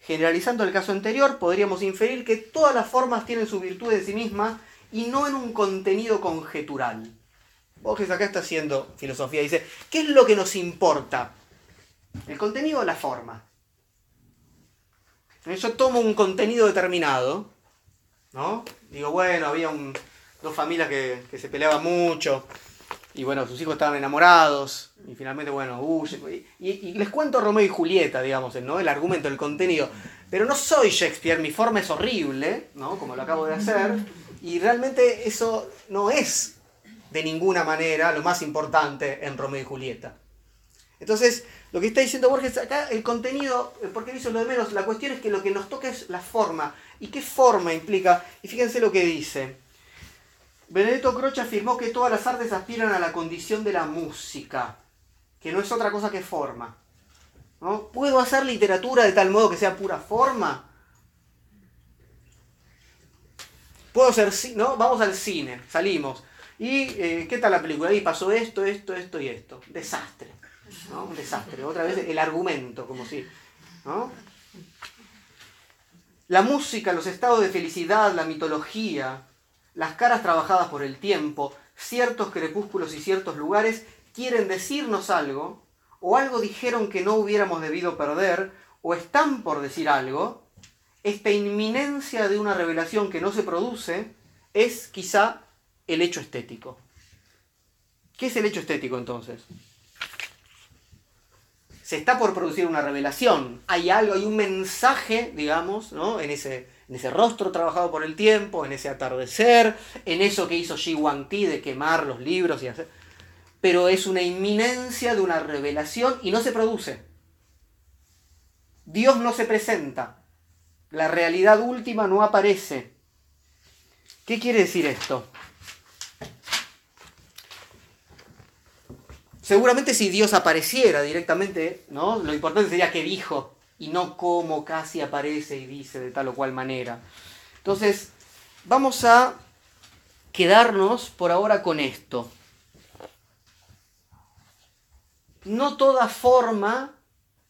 Generalizando el caso anterior, podríamos inferir que todas las formas tienen su virtud en sí misma y no en un contenido conjetural. Borges acá está haciendo filosofía, dice, ¿qué es lo que nos importa? ¿El contenido o la forma? Yo tomo un contenido determinado, ¿no? Digo, bueno, había un- dos familias que, que se peleaban mucho, y bueno, sus hijos estaban enamorados, y finalmente, bueno, huye. Y, y- les cuento Romeo y Julieta, digamos, ¿no? El argumento, el contenido. Pero no soy Shakespeare, mi forma es horrible, ¿no? Como lo acabo de hacer, y realmente eso no es de ninguna manera lo más importante en Romeo y Julieta. Entonces, lo que está diciendo Borges acá, el contenido, ¿por qué hizo lo de menos? La cuestión es que lo que nos toca es la forma. ¿Y qué forma implica? Y fíjense lo que dice. Benedetto Croce afirmó que todas las artes aspiran a la condición de la música, que no es otra cosa que forma. ¿no? ¿Puedo hacer literatura de tal modo que sea pura forma? Puedo ci- ¿no? Vamos al cine, salimos. ¿Y eh, qué tal la película? Y pasó esto, esto, esto y esto. Desastre. ¿no? Un desastre. Otra vez el argumento, como si. ¿no? La música, los estados de felicidad, la mitología, las caras trabajadas por el tiempo, ciertos crepúsculos y ciertos lugares quieren decirnos algo, o algo dijeron que no hubiéramos debido perder, o están por decir algo. Esta inminencia de una revelación que no se produce es quizá el hecho estético. ¿Qué es el hecho estético entonces? Se está por producir una revelación. Hay algo, hay un mensaje, digamos, ¿no? en, ese, en ese rostro trabajado por el tiempo, en ese atardecer, en eso que hizo Xi Ti de quemar los libros y hacer. Pero es una inminencia de una revelación y no se produce. Dios no se presenta, la realidad última no aparece. ¿Qué quiere decir esto? Seguramente si Dios apareciera directamente, ¿no? Lo importante sería que dijo y no cómo casi aparece y dice de tal o cual manera. Entonces, vamos a quedarnos por ahora con esto. No toda forma,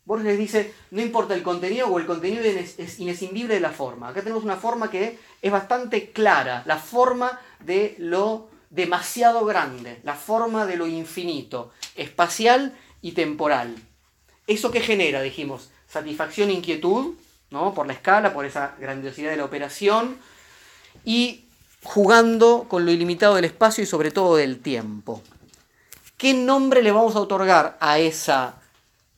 Borges dice, no importa el contenido o el contenido es inescindible de la forma. Acá tenemos una forma que es bastante clara, la forma de lo demasiado grande, la forma de lo infinito, espacial y temporal. ¿Eso que genera? Dijimos, satisfacción e inquietud, ¿no? Por la escala, por esa grandiosidad de la operación, y jugando con lo ilimitado del espacio y sobre todo del tiempo. ¿Qué nombre le vamos a otorgar a esa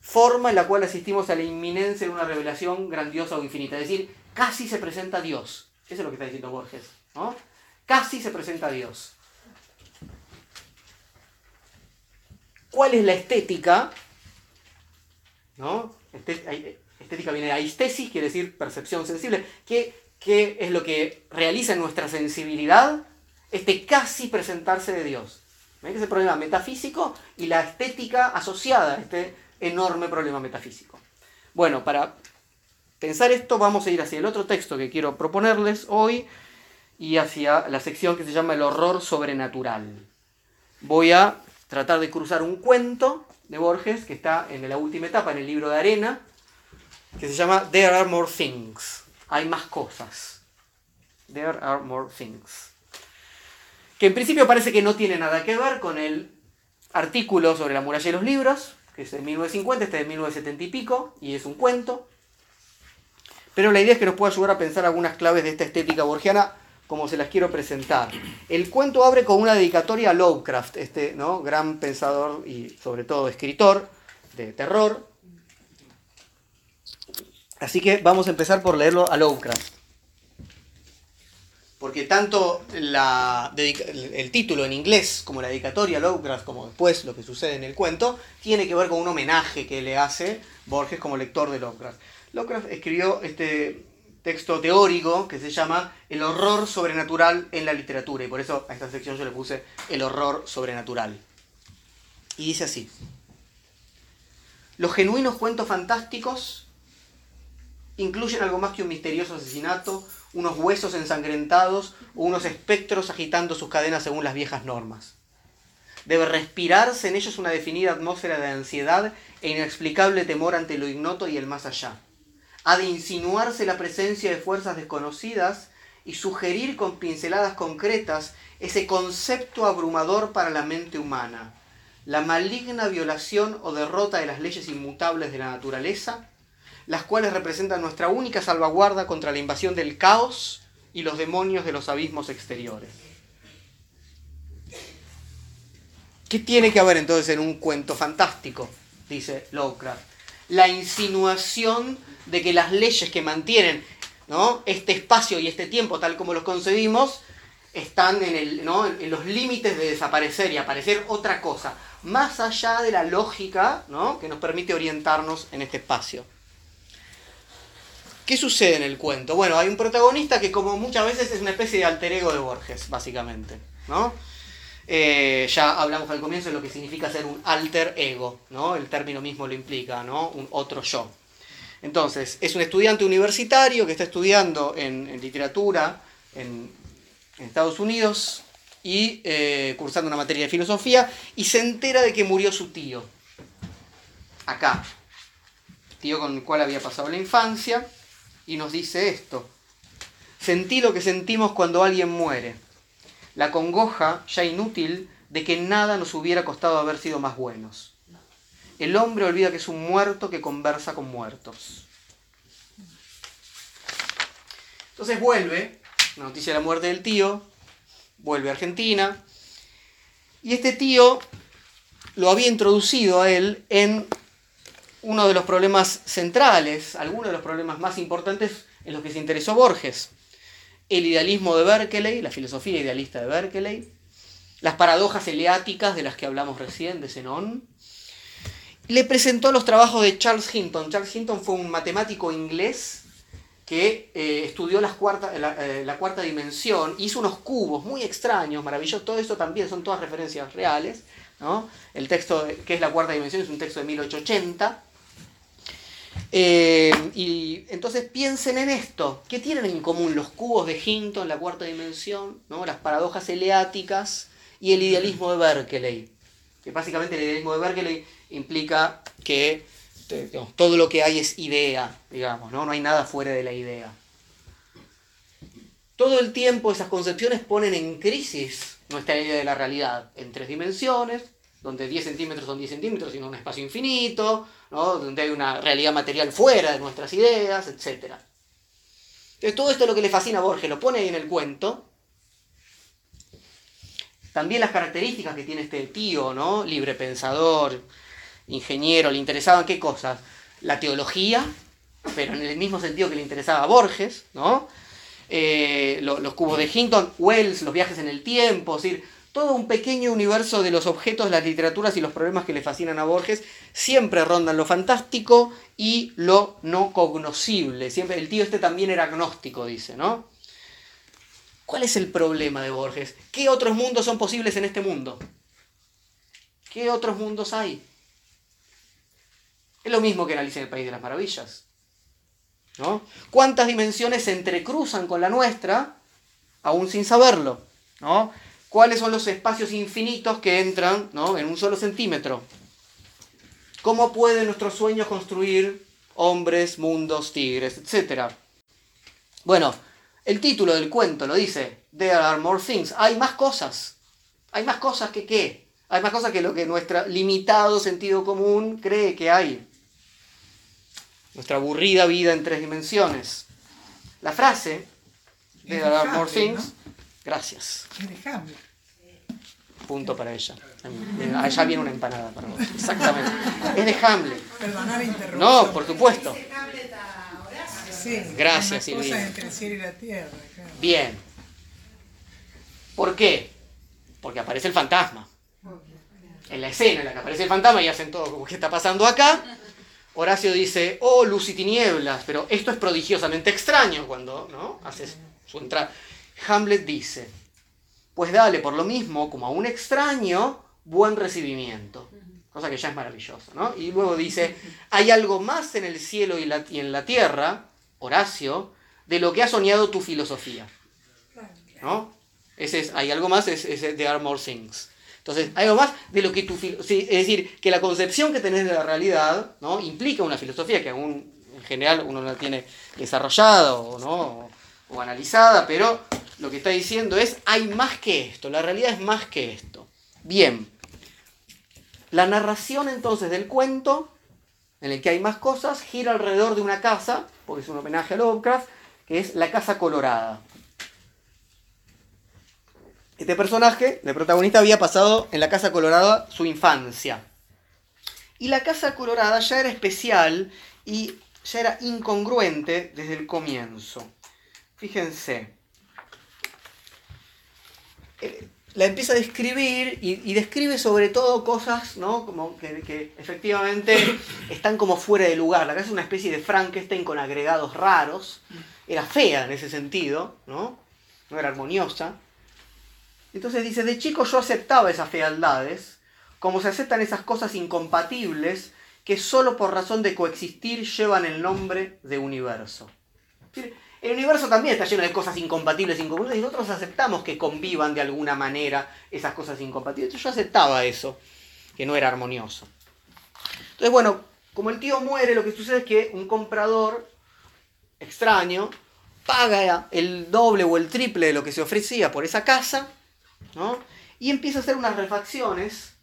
forma en la cual asistimos a la inminencia de una revelación grandiosa o infinita? Es decir, casi se presenta Dios. Eso es lo que está diciendo Borges. ¿no? Casi se presenta Dios. Cuál es la estética, ¿no? Estética viene de aistesis, quiere decir percepción sensible. ¿Qué, ¿Qué es lo que realiza en nuestra sensibilidad? Este casi presentarse de Dios. ¿Ven que es el problema metafísico y la estética asociada a este enorme problema metafísico? Bueno, para pensar esto vamos a ir hacia el otro texto que quiero proponerles hoy y hacia la sección que se llama el horror sobrenatural. Voy a tratar de cruzar un cuento de Borges que está en la última etapa, en el libro de arena, que se llama There are more things. Hay más cosas. There are more things. Que en principio parece que no tiene nada que ver con el artículo sobre la muralla de los libros, que es de 1950, este es de 1970 y pico, y es un cuento. Pero la idea es que nos pueda ayudar a pensar algunas claves de esta estética borgiana como se las quiero presentar. El cuento abre con una dedicatoria a Lovecraft, este ¿no? gran pensador y sobre todo escritor de terror. Así que vamos a empezar por leerlo a Lovecraft. Porque tanto el título en inglés como la dedicatoria a Lovecraft, como después lo que sucede en el cuento, tiene que ver con un homenaje que le hace Borges como lector de Lovecraft. Lovecraft escribió este, texto teórico que se llama El horror sobrenatural en la literatura. Y por eso a esta sección yo le puse El horror sobrenatural. Y dice así. Los genuinos cuentos fantásticos incluyen algo más que un misterioso asesinato, unos huesos ensangrentados o unos espectros agitando sus cadenas según las viejas normas. Debe respirarse en ellos una definida atmósfera de ansiedad e inexplicable temor ante lo ignoto y el más allá ha de insinuarse la presencia de fuerzas desconocidas y sugerir con pinceladas concretas ese concepto abrumador para la mente humana, la maligna violación o derrota de las leyes inmutables de la naturaleza, las cuales representan nuestra única salvaguarda contra la invasión del caos y los demonios de los abismos exteriores. ¿Qué tiene que haber entonces en un cuento fantástico? Dice Lovecraft la insinuación de que las leyes que mantienen este espacio y este tiempo tal como los concebimos están en, los límites de desaparecer y aparecer otra cosa, más allá de la lógica que nos permite orientarnos en este espacio. ¿Qué sucede en el cuento? Bueno, hay un protagonista que como muchas veces es una especie de alter ego de Borges, básicamente. Eh, ya hablamos al comienzo de lo que significa ser un alter ego, ¿no? El término mismo lo implica, ¿no? Un otro yo. Entonces, es un estudiante universitario que está estudiando en, literatura en, Estados Unidos y eh, cursando una materia de filosofía y se entera de que murió su tío. Acá. Tío con el cual había pasado la infancia y nos dice esto. Sentí lo que sentimos cuando alguien muere la congoja ya inútil de que nada nos hubiera costado haber sido más buenos. El hombre olvida que es un muerto que conversa con muertos. Entonces vuelve, la noticia de la muerte del tío, vuelve a Argentina, y este tío lo había introducido a él en uno de los problemas centrales, algunos de los problemas más importantes en los que se interesó Borges el idealismo de Berkeley, la filosofía idealista de Berkeley, las paradojas eleáticas de las que hablamos recién, de Zenón, le presentó los trabajos de Charles Hinton. Charles Hinton fue un matemático inglés que eh, estudió eh, la, cuarta dimensión, hizo unos cubos muy extraños, maravillosos, todo eso también son todas referencias reales. ¿no? El texto que es la cuarta dimensión es un texto de 1880. Eh, y entonces piensen en esto. ¿Qué tienen en común los cubos de Hinton, la cuarta dimensión, ¿no? las paradojas eleáticas y el idealismo de Berkeley? Que básicamente el idealismo de Berkeley implica que todo lo que hay es idea, digamos, ¿no? no hay nada fuera de la idea. Todo el tiempo esas concepciones ponen en crisis nuestra idea de la realidad en tres dimensiones, donde 10 centímetros son 10 centímetros, sino un espacio infinito, donde hay una realidad material fuera de nuestras ideas, etc. Entonces todo esto es lo que le fascina a Borges, lo pone ahí en el cuento. También las características que tiene este tío, ¿no? Libre pensador, ingeniero, le interesaban qué cosas? La teología, pero en el mismo sentido que le interesaba a Borges, ¿no? Eh, los, cubos de Hinton, Wells, los viajes en el tiempo, es decir, todo un pequeño universo de los objetos, las literaturas y los problemas que le fascinan a Borges, siempre rondan lo fantástico y lo no cognoscible. Siempre, el tío este también era agnóstico, dice, ¿no? ¿Cuál es el problema de Borges? ¿Qué otros mundos son posibles en este mundo? ¿Qué otros mundos hay? Es lo mismo que en Alicia en el País de las Maravillas. ¿no? ¿Cuántas dimensiones se entrecruzan con la nuestra aún sin saberlo? ¿no? ¿Cuáles son los espacios infinitos que entran ¿no? en un solo centímetro? ¿Cómo pueden nuestros sueños construir hombres, mundos, tigres, etcétera? Bueno, el título del cuento lo dice, There are more things. Hay más cosas. Hay más cosas que qué. Hay más cosas que lo que nuestro limitado sentido común cree que hay. Nuestra aburrida vida en tres dimensiones. La frase, There are more things. Gracias. Punto para ella. Allá viene una empanada para vos. Exactamente. Es de Hamlet. Perdona la interrupción. No, por supuesto. Sí, Gracias, cosas entre el cielo y la tierra. claro. Bien. ¿Por qué? Porque aparece el fantasma. En la escena en la que aparece el fantasma y hacen todo como que está pasando acá. Horacio dice, oh, luz y tinieblas, pero esto es prodigiosamente extraño cuando ¿no? haces su entrada. Hamlet dice, pues dale por lo mismo como a un extraño buen recibimiento. Cosa que ya es maravilloso, ¿no? Y luego dice, hay algo más en el cielo y, en la tierra, Horacio, de lo que ha soñado tu filosofía. ¿No? Ese es, hay algo más, es, es There are more things. Entonces, algo más de lo que tu es decir, que la concepción que tenés de la realidad, ¿no? implica una filosofía que aún en general uno no la tiene desarrollada o, ¿no? analizada, pero lo que está diciendo es, hay más que esto, la realidad es más que esto. Bien, la narración entonces del cuento, en el que hay más cosas, gira alrededor de una casa, porque es un homenaje a Lovecraft, que es la Casa Colorada. Este personaje, el protagonista, había pasado en la Casa Colorada su infancia. Y la Casa Colorada ya era especial y ya era incongruente desde el comienzo. Fíjense. Eh, La empieza a describir y, describe sobre todo cosas, ¿no? Como que, que efectivamente *coughs* están como fuera de lugar. La casa es una especie de Frankenstein con agregados raros. Era fea en ese sentido, ¿no? No era armoniosa. Entonces dice, de chico yo aceptaba esas fealdades, como se aceptan esas cosas incompatibles que solo por razón de coexistir llevan el nombre de universo. El universo también está lleno de cosas incompatibles, incompatibles, y nosotros aceptamos que convivan de alguna manera esas cosas incompatibles. Entonces yo aceptaba eso, que no era armonioso. Entonces, bueno, como el tío muere, lo que sucede es que un comprador extraño paga el doble o el triple de lo que se ofrecía por esa casa, Y empieza a hacer unas refacciones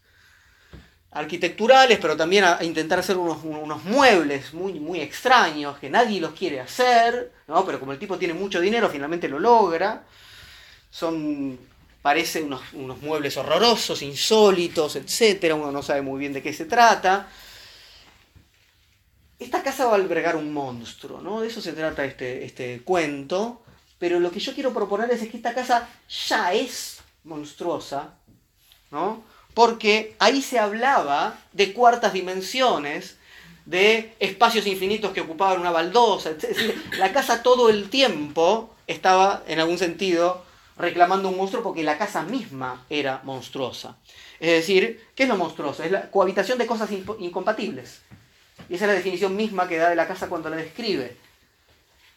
arquitecturales, pero también a, intentar hacer unos, unos muebles muy, muy extraños que nadie los quiere hacer, ¿no? Pero como el tipo tiene mucho dinero, finalmente lo logra. Son, parece unos, unos muebles horrorosos, insólitos, etcétera. Uno no sabe muy bien de qué se trata. Esta casa va a albergar un monstruo, ¿no? De eso se trata este, este cuento. Pero lo que yo quiero proponerles es que esta casa ya es monstruosa, ¿no? porque ahí se hablaba de cuartas dimensiones, de espacios infinitos que ocupaban una baldosa, es la casa todo el tiempo estaba, en algún sentido, reclamando un monstruo porque la casa misma era monstruosa. Es decir, ¿qué es lo monstruoso? Es la cohabitación de cosas incompatibles. Y esa es la definición misma que da de la casa cuando la describe.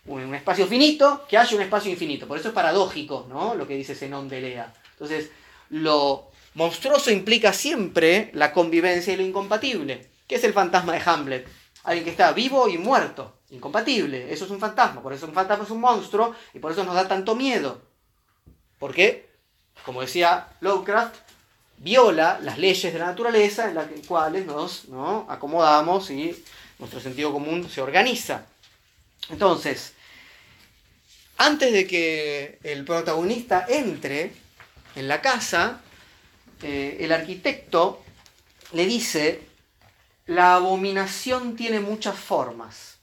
Un, espacio finito, que haya un espacio infinito. Por eso es paradójico, ¿no? Lo que dice Zenón de Lea. Entonces, lo monstruoso implica siempre la convivencia y lo incompatible. ¿Qué es el fantasma de Hamlet? Alguien que está vivo y muerto. Incompatible. Eso es un fantasma. Por eso un fantasma es un monstruo y por eso nos da tanto miedo. Porque, como decía Lovecraft, viola las leyes de la naturaleza en las cuales nos acomodamos y nuestro sentido común se organiza. Entonces, antes de que el protagonista entre en la casa, eh, el arquitecto le dice, la abominación tiene muchas formas.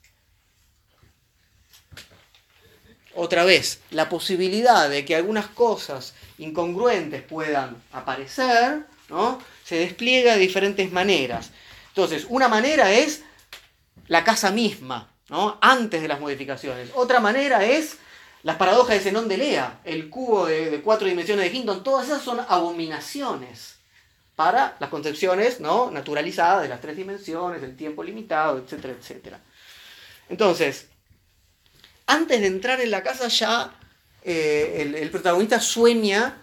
Otra vez, la posibilidad de que algunas cosas incongruentes puedan aparecer, ¿no? se despliega de diferentes maneras. Entonces, una manera es la casa misma, ¿no? antes de las modificaciones. Otra manera es las paradojas de Zenón de Lea, el cubo de, cuatro dimensiones de Hinton, todas esas son abominaciones para las concepciones ¿no? naturalizadas de las tres dimensiones, del tiempo limitado, etcétera, etcétera. Entonces, antes de entrar en la casa ya eh, el, protagonista sueña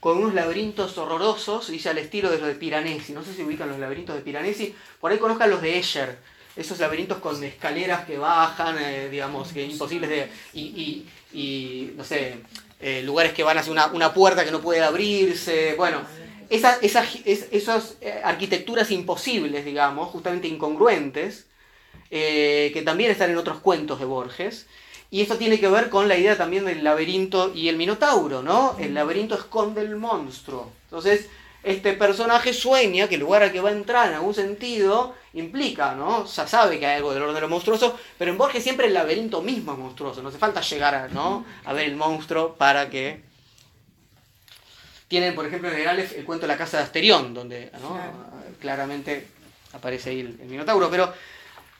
con unos laberintos horrorosos, dice al estilo de los de Piranesi. No sé si ubican los laberintos de Piranesi. Por ahí conozcan los de Escher. Esos laberintos con escaleras que bajan, eh, digamos, que imposibles de... Y, no sé, eh, lugares que van hacia una, una, puerta que no puede abrirse. Bueno, esas, esas, arquitecturas imposibles, digamos, justamente incongruentes, que también están en otros cuentos de Borges. Y esto tiene que ver con la idea también del laberinto y el minotauro, ¿no? El laberinto esconde el monstruo. Entonces, este personaje sueña que el lugar al que va a entrar en algún sentido implica, ¿no? Sea, sabe que hay algo del orden de lo monstruoso, pero en Borges siempre el laberinto mismo es monstruoso. No hace falta llegar a, ¿no? a ver el monstruo para que... Tienen, por ejemplo, en el el cuento de la casa de Asterión, donde claramente aparece ahí el, el minotauro, pero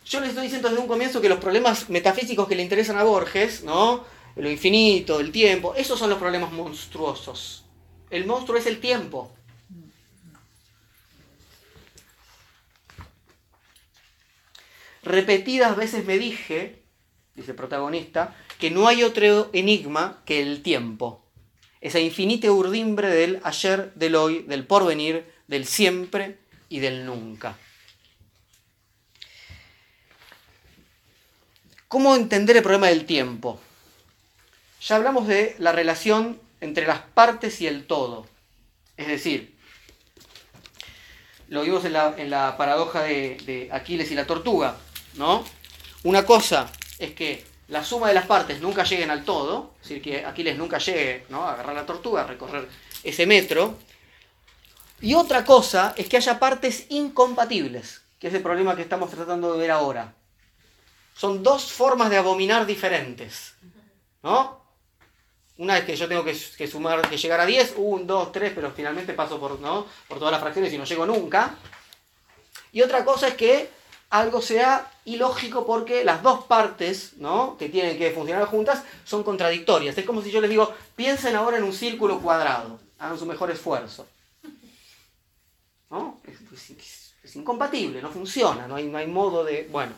yo les estoy diciendo desde un comienzo que los problemas metafísicos que le interesan a Borges, ¿no? Lo infinito, el tiempo, esos son los problemas monstruosos. El monstruo es el tiempo. Repetidas veces me dije, dice el protagonista, que no hay otro enigma que el tiempo. Esa infinita urdimbre del ayer, del hoy, del porvenir, del siempre y del nunca. ¿Cómo entender el problema del tiempo? Ya hablamos de la relación entre las partes y el todo. Es decir, lo vimos en la, paradoja de, Aquiles y la tortuga, ¿no? Una cosa es que la suma de las partes nunca lleguen al todo, es decir, que Aquiles nunca llegue a agarrar la tortuga, a recorrer ese metro. Y otra cosa es que haya partes incompatibles, que es el problema que estamos tratando de ver ahora son dos formas de abominar diferentes. ¿No? Una vez que yo tengo que, sumar, que llegar a 10, 1, 2, 3, pero finalmente paso por, ¿no? por todas las fracciones y no llego nunca. Y otra cosa es que algo sea ilógico porque las dos partes ¿no? que tienen que funcionar juntas son contradictorias. Es como si yo les digo, piensen ahora en un círculo cuadrado, hagan su mejor esfuerzo. ¿No? Es, es incompatible, no funciona, no hay, no hay modo de... Bueno,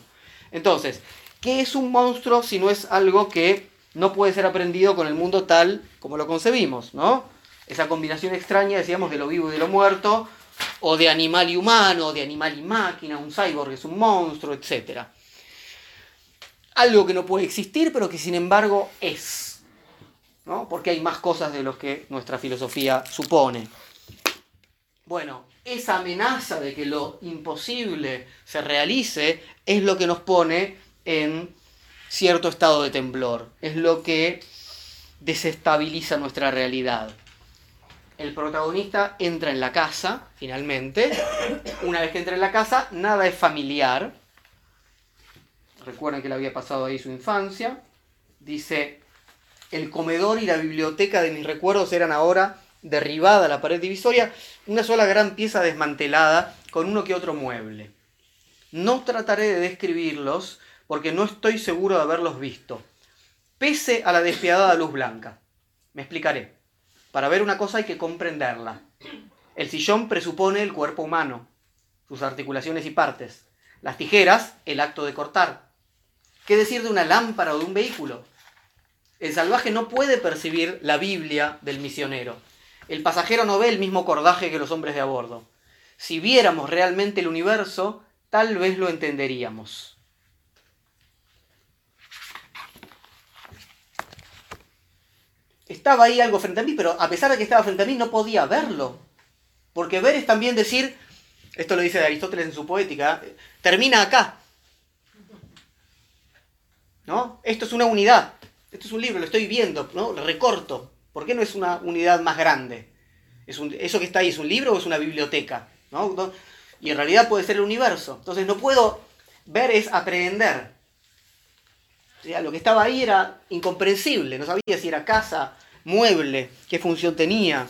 entonces, ¿qué es un monstruo si no es algo que no puede ser aprendido con el mundo tal como lo concebimos, ¿no? Esa combinación extraña, decíamos, de lo vivo y de lo muerto, o de animal y humano, o de animal y máquina, un cyborg es un monstruo, etc. Algo que no puede existir, pero que sin embargo es, ¿no? Porque hay más cosas de lo que nuestra filosofía supone. Bueno, esa amenaza de que lo imposible se realice es lo que nos pone en cierto estado de temblor, es lo que desestabiliza nuestra realidad. El protagonista entra en la casa, finalmente. Una vez que entra en la casa, nada es familiar. Recuerden que le había pasado ahí su infancia. Dice, el comedor y la biblioteca de mis recuerdos eran ahora derribada la pared divisoria, una sola gran pieza desmantelada con uno que otro mueble. No trataré de describirlos porque no estoy seguro de haberlos visto, pese a la despiadada luz blanca. Me explicaré. Para ver una cosa hay que comprenderla. El sillón presupone el cuerpo humano, sus articulaciones y partes. Las tijeras, el acto de cortar. ¿Qué decir de una lámpara o de un vehículo? El salvaje no puede percibir la Biblia del misionero. El pasajero no ve el mismo cordaje que los hombres de a bordo. Si viéramos realmente el universo, tal vez lo entenderíamos. Estaba ahí algo frente a mí, pero a pesar de que estaba frente a mí no podía verlo. Porque ver es también decir, esto lo dice Aristóteles en su poética, termina acá. ¿No? Esto es una unidad. Esto es un libro, lo estoy viendo, ¿no? Recorto. ¿Por qué no es una unidad más grande? ¿Es ¿Eso que está ahí es un libro o es una biblioteca? ¿No? Y en realidad puede ser el universo. Entonces no puedo ver es aprehender. Lo que estaba ahí era incomprensible. No sabía si era casa, mueble, qué función tenía.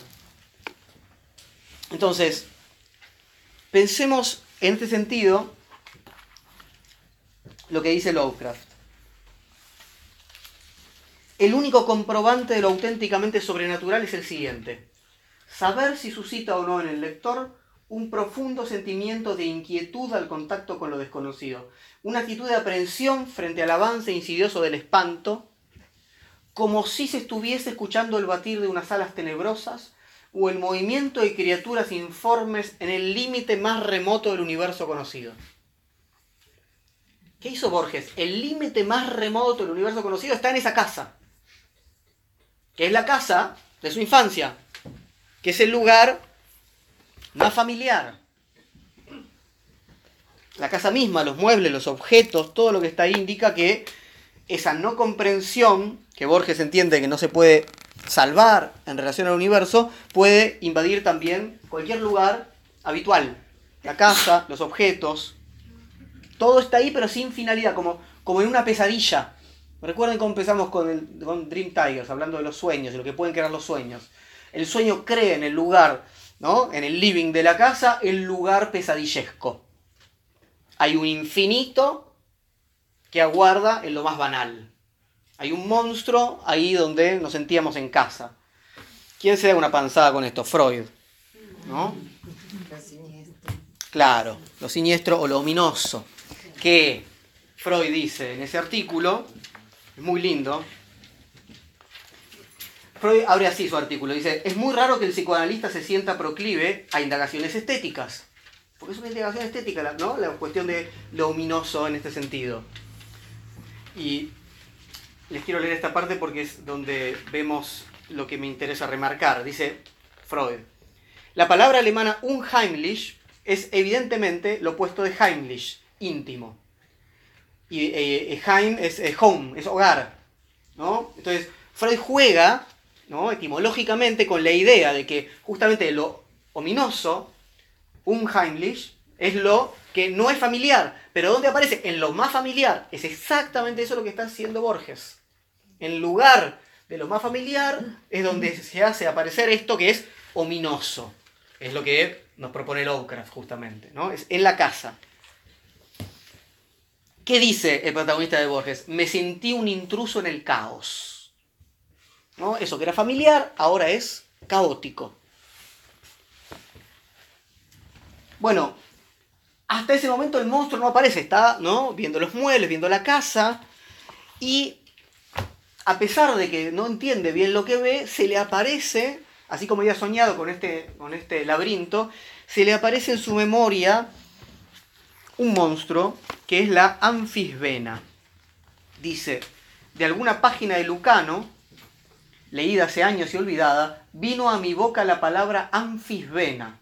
Entonces, pensemos en este sentido lo que dice Lovecraft. El único comprobante de lo auténticamente sobrenatural es el siguiente. Saber si suscita o no en el lector un profundo sentimiento de inquietud al contacto con lo desconocido, una actitud de aprehensión frente al avance insidioso del espanto, como si se estuviese escuchando el batir de unas alas tenebrosas o el movimiento de criaturas informes en el límite más remoto del universo conocido. ¿Qué hizo Borges? El límite más remoto del universo conocido está en esa casa que es la casa de su infancia, que es el lugar más familiar. La casa misma, los muebles, los objetos, todo lo que está ahí indica que esa no comprensión, que Borges entiende que no se puede salvar en relación al universo, puede invadir también cualquier lugar habitual. La casa, los objetos, todo está ahí pero sin finalidad, como, como en una pesadilla. Recuerden cómo empezamos con, el, Dream Tigers, hablando de los sueños, de lo que pueden crear los sueños. El sueño crea en el lugar, ¿no? en el living de la casa, el lugar pesadillesco. Hay un infinito que aguarda en lo más banal. Hay un monstruo ahí donde nos sentíamos en casa. ¿Quién se da una panzada con esto? Freud. ¿No? Lo siniestro. Claro, lo siniestro o lo ominoso. Que Freud dice en ese artículo muy lindo. Freud abre así su artículo. Dice, es muy raro que el psicoanalista se sienta proclive a indagaciones estéticas. Porque es una indagación estética, ¿no? La cuestión de lo ominoso en este sentido. Y les quiero leer esta parte porque es donde vemos lo que me interesa remarcar. Dice Freud. La palabra alemana unheimlich es evidentemente lo opuesto de heimlich, íntimo y eh, eh, Heim es eh, home, es hogar. ¿no? Entonces, Freud juega ¿no? etimológicamente con la idea de que justamente lo ominoso, unheimlich, es lo que no es familiar. Pero ¿dónde aparece? En lo más familiar. Es exactamente eso lo que está haciendo Borges. En lugar de lo más familiar es donde se hace aparecer esto que es ominoso. Es lo que nos propone Lovecraft justamente. ¿no? Es en la casa. ¿Qué dice el protagonista de Borges? Me sentí un intruso en el caos. ¿No? Eso que era familiar ahora es caótico. Bueno, hasta ese momento el monstruo no aparece, está ¿no? viendo los muebles, viendo la casa, y a pesar de que no entiende bien lo que ve, se le aparece, así como había soñado con este, con este laberinto, se le aparece en su memoria un monstruo que es la anfisbena. Dice, de alguna página de Lucano, leída hace años y olvidada, vino a mi boca la palabra anfisbena,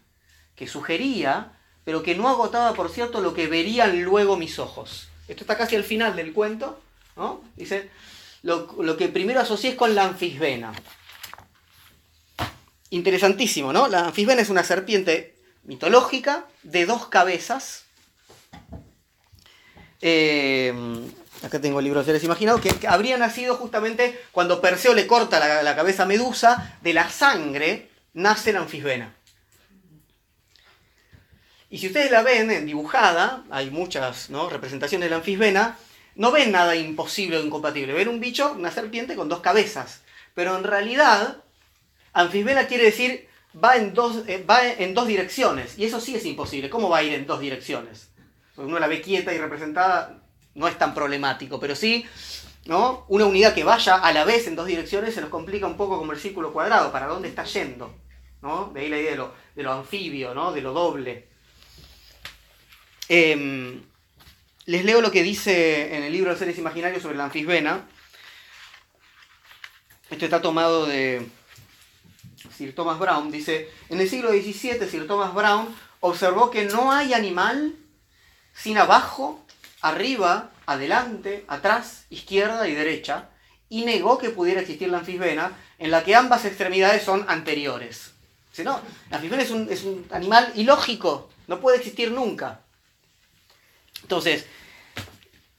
que sugería, pero que no agotaba, por cierto, lo que verían luego mis ojos. Esto está casi al final del cuento, ¿no? Dice, lo, que primero asocié es con la anfisbena. Interesantísimo, ¿no? La anfisbena es una serpiente mitológica de dos cabezas, eh, acá tengo el libro de seres imaginados, que, habría nacido justamente cuando Perseo le corta la, cabeza a Medusa de la sangre nace la anfisbena. Y si ustedes la ven en dibujada, hay muchas representaciones de la anfisbena, no ven nada imposible o incompatible. Ven un bicho, una serpiente con dos cabezas. Pero en realidad, anfisbena quiere decir va en dos, eh, va en dos direcciones. Y eso sí es imposible. ¿Cómo va a ir en dos direcciones? Uno la ve quieta y representada, no es tan problemático. Pero sí, ¿no? una unidad que vaya a la vez en dos direcciones se nos complica un poco como el círculo cuadrado. ¿Para dónde está yendo? ¿no? De ahí la idea de lo, de lo anfibio, ¿no? de lo doble. Em, les leo lo que dice en el libro de seres imaginarios sobre la anfisbena. Esto está tomado de Sir Thomas Brown. Dice, en el siglo XVII Sir Thomas Brown observó que no hay animal sin abajo, arriba, adelante, atrás, izquierda y derecha, y negó que pudiera existir la anfisbena, en la que ambas extremidades son anteriores. Si no, la anfisbena es un, animal ilógico, no puede existir nunca. Entonces,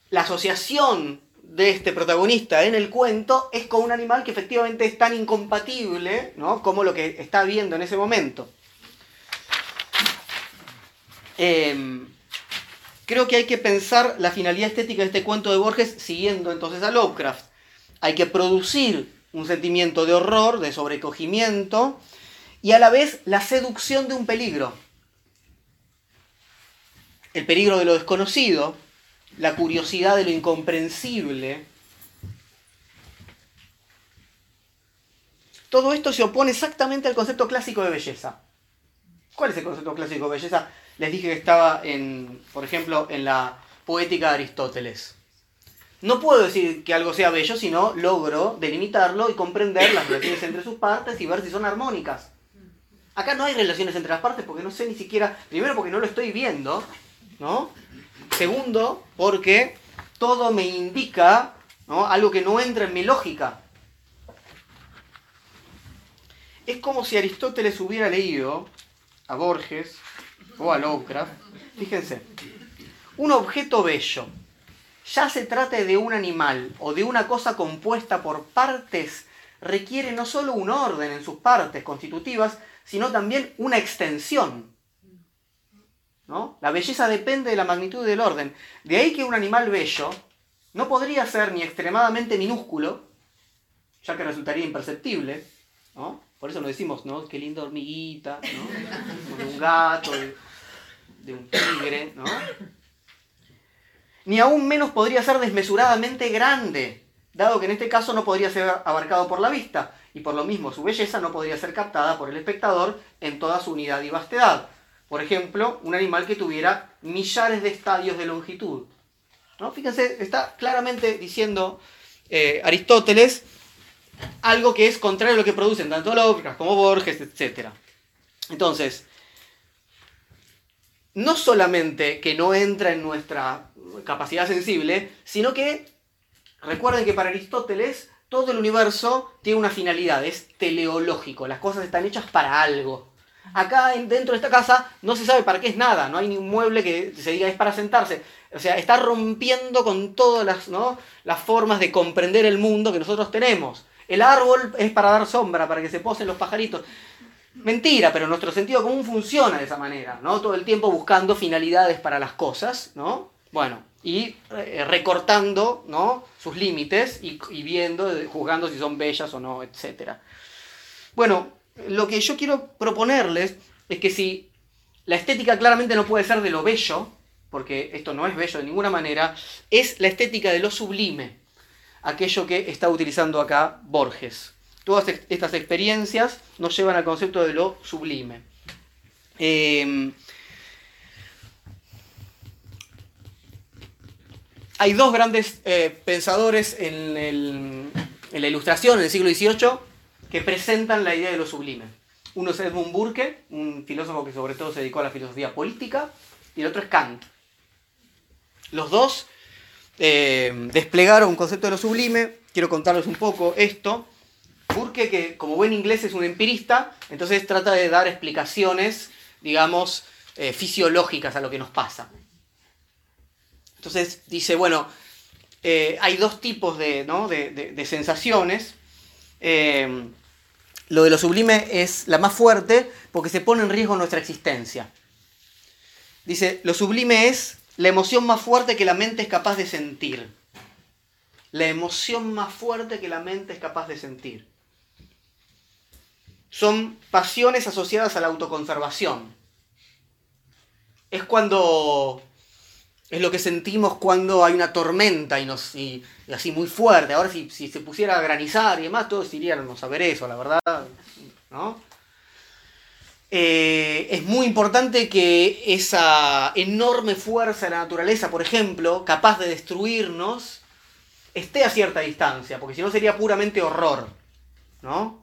la asociación de este protagonista en el cuento es con un animal que efectivamente es tan incompatible ¿no? como lo que está viendo en ese momento. Em, creo que hay que pensar la finalidad estética de este cuento de Borges siguiendo entonces a Lovecraft. Hay que producir un sentimiento de horror, de sobrecogimiento, y a la vez la seducción de un peligro el peligro de lo desconocido, la curiosidad de lo incomprensible. Todo esto se opone exactamente al concepto clásico de belleza. ¿Cuál es el concepto clásico de belleza? Les dije que estaba en, por ejemplo, en la poética de Aristóteles. No puedo decir que algo sea bello si no logro delimitarlo y comprender las relaciones entre sus partes y ver si son armónicas. Acá no hay relaciones entre las partes porque no sé ni siquiera, primero porque no lo estoy viendo, ¿no? Segundo, porque todo me indica algo que no entra en mi lógica. Es como si Aristóteles hubiera leído a Borges o a Lovecraft. Fíjense, un objeto bello, ya se trate de un animal o de una cosa compuesta por partes, requiere no solo un orden en sus partes constitutivas, sino también una extensión. La belleza depende de la magnitud del orden. De ahí que un animal bello no podría ser ni extremadamente minúsculo, ya que resultaría imperceptible, Por eso nos decimos, ¿no? Qué linda hormiguita, De un gato, de, un tigre, Ni aún menos podría ser desmesuradamente grande, dado que en este caso no podría ser abarcado por la vista, y por lo mismo su belleza no podría ser captada por el espectador en toda su unidad y vastedad. Por ejemplo, un animal que tuviera millares de estadios de longitud. ¿No? Fíjense, está claramente diciendo eh, Aristóteles algo que es contrario a lo que producen tanto Lovecraft como Borges, etc. Entonces, no solamente que no entra en nuestra capacidad sensible, sino que recuerden que para Aristóteles todo el universo tiene una finalidad, es teleológico, las cosas están hechas para algo. Acá dentro de esta casa no se sabe para qué es nada, no hay ni un mueble que se diga es para sentarse. O sea, está rompiendo con todas las, ¿no? las formas de comprender el mundo que nosotros tenemos. El árbol es para dar sombra, para que se posen los pajaritos. Mentira, pero nuestro sentido común funciona de esa manera, ¿no? Todo el tiempo buscando finalidades para las cosas, ¿no? Bueno, y eh, recortando, ¿no? Sus límites y, y viendo, juzgando si son bellas o no, etc. Bueno, lo que yo quiero proponerles es que si la estética claramente no puede ser de lo bello, porque esto no es bello de ninguna manera, es la estética de lo sublime, aquello que está utilizando acá Borges. Todas estas experiencias nos llevan al concepto de lo sublime. Em, hay dos grandes eh, pensadores en, en, la ilustración en el siglo XVIII que presentan la idea de lo sublime. Uno es Edmund Burke, un filósofo que sobre todo se dedicó a la filosofía política, y el otro es Kant. Los dos eh, desplegaron un concepto de lo sublime. Quiero contarles un poco esto. Burke, que como buen inglés es un empirista, entonces trata de dar explicaciones, digamos, eh, fisiológicas a lo que nos pasa. Entonces dice, bueno, eh, hay dos tipos de, de sensaciones lo de lo sublime es la más fuerte porque se pone en riesgo nuestra existencia. Dice, lo sublime es la emoción más fuerte que la mente es capaz de sentir. La emoción más fuerte que la mente es capaz de sentir. Son pasiones asociadas a la autoconservación. Es cuando es lo que sentimos cuando hay una tormenta y, nos, y, así muy fuerte. Ahora si, si, se pusiera a granizar y demás, todos iríamos a ver eso, la verdad. ¿no? Eh, es muy importante que esa enorme fuerza de la naturaleza, por ejemplo, capaz de destruirnos, esté a cierta distancia, porque si no sería puramente horror. ¿no?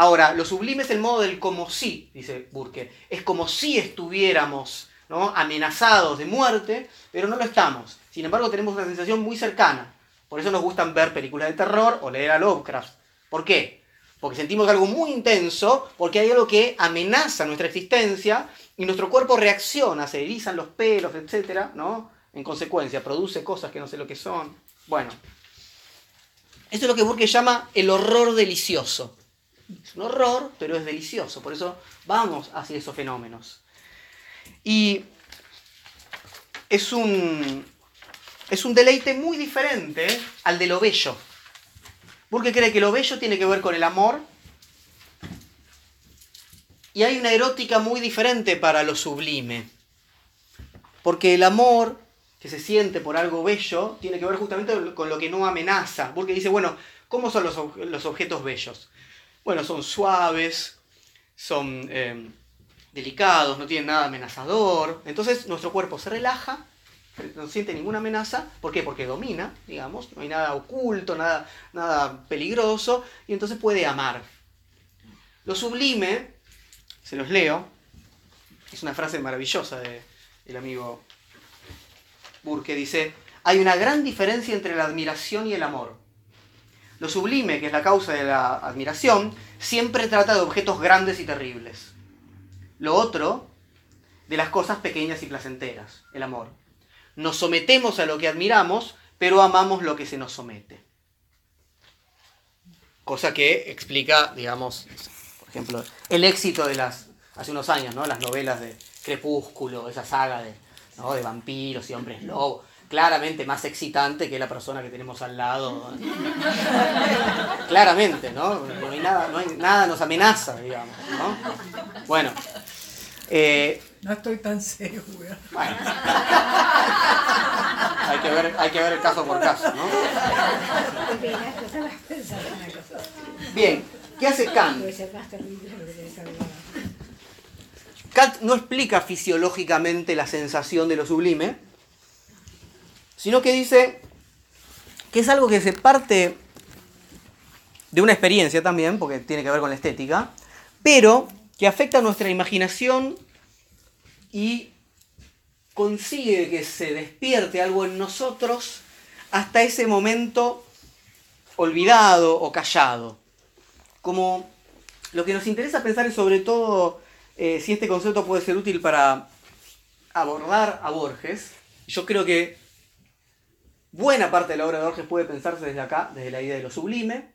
Ahora, lo sublime es el modo del como si, dice Burke. Es como si estuviéramos amenazados de muerte, pero no lo estamos. Sin embargo, tenemos una sensación muy cercana. Por eso nos gustan ver películas de terror o leer a Lovecraft. ¿Por qué? Porque sentimos algo muy intenso, porque hay algo que amenaza nuestra existencia y nuestro cuerpo reacciona, se erizan los pelos, etc. ¿no? En consecuencia, produce cosas que no sé lo que son. Bueno, esto es lo que Burke llama el horror delicioso. Es un horror, pero es delicioso. Por eso vamos hacia esos fenómenos. Y es un, es un deleite muy diferente al de lo bello. Porque cree que lo bello tiene que ver con el amor. Y hay una erótica muy diferente para lo sublime. Porque el amor que se siente por algo bello tiene que ver justamente con lo que no amenaza. Porque dice, bueno, ¿cómo son los, los objetos bellos? Bueno, son suaves, son eh, delicados, no tienen nada amenazador. Entonces nuestro cuerpo se relaja, no siente ninguna amenaza. ¿Por qué? Porque domina, digamos, no hay nada oculto, nada, nada peligroso, y entonces puede amar. Lo sublime, se los leo, es una frase maravillosa del amigo Burke, dice, hay una gran diferencia entre la admiración y el amor. Lo sublime, que es la causa de la admiración, siempre trata de objetos grandes y terribles. Lo otro, de las cosas pequeñas y placenteras, el amor. Nos sometemos a lo que admiramos, pero amamos lo que se nos somete. Cosa que explica, digamos, por ejemplo, el éxito de las, hace unos años, ¿no? Las novelas de Crepúsculo, esa saga de, de vampiros y hombres lobos claramente más excitante que la persona que tenemos al lado. claramente, ¿no? No hay nada, no hay, nada nos amenaza, digamos, ¿no? Bueno. Eh, no estoy tan segura. Bueno. Hay que, ver, hay que ver el caso por caso, ¿no? Bien, ¿qué hace Kant? Kant no explica fisiológicamente la sensación de lo sublime, sino que dice que es algo que se parte de una experiencia también, porque tiene que ver con la estética, pero que afecta a nuestra imaginación y consigue que se despierte algo en nosotros hasta ese momento olvidado o callado. Como lo que nos interesa pensar es sobre todo eh, si este concepto puede ser útil para abordar a Borges. Yo creo que Buena parte de la obra de Borges puede pensarse desde acá, desde la idea de lo sublime.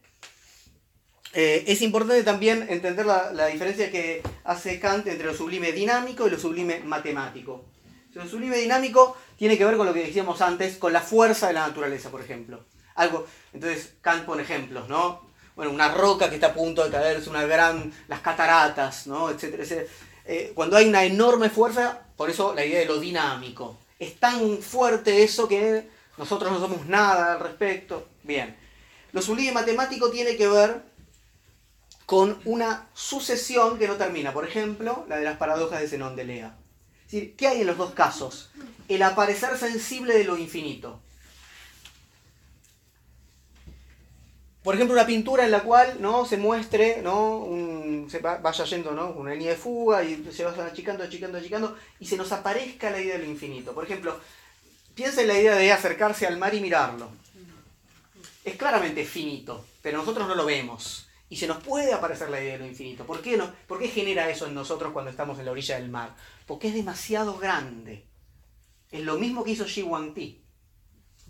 Eh, es importante también entender la, diferencia que hace Kant entre lo sublime dinámico y lo sublime matemático. Lo sublime dinámico tiene que ver con lo que decíamos antes, con la fuerza de la naturaleza, por ejemplo. Algo, entonces Kant pone ejemplos, ¿no? Bueno, una roca que está a punto de caer, es una gran, las cataratas, ¿no? Etcétera. Eh, cuando hay una enorme fuerza, por eso la idea de lo dinámico. Es tan fuerte eso que nosotros no somos nada al respecto. Bien. Lo sublime matemático tiene que ver con una sucesión que no termina. Por ejemplo, la de las paradojas de Zenón de Lea. ¿qué hay en los dos casos? El aparecer sensible de lo infinito. Por ejemplo, una pintura en la cual ¿no? se muestre, ¿no? vaya yendo ¿no? una línea de fuga y se va achicando, achicando, achicando, y se nos aparezca la idea de lo infinito. Por ejemplo, Piensa en la idea de acercarse al mar y mirarlo. Es claramente finito, pero nosotros no lo vemos. Y se nos puede aparecer la idea de lo infinito. ¿Por qué, no? ¿Por qué genera eso en nosotros cuando estamos en la orilla del mar? Porque es demasiado grande. Es lo mismo que hizo Shi Ti.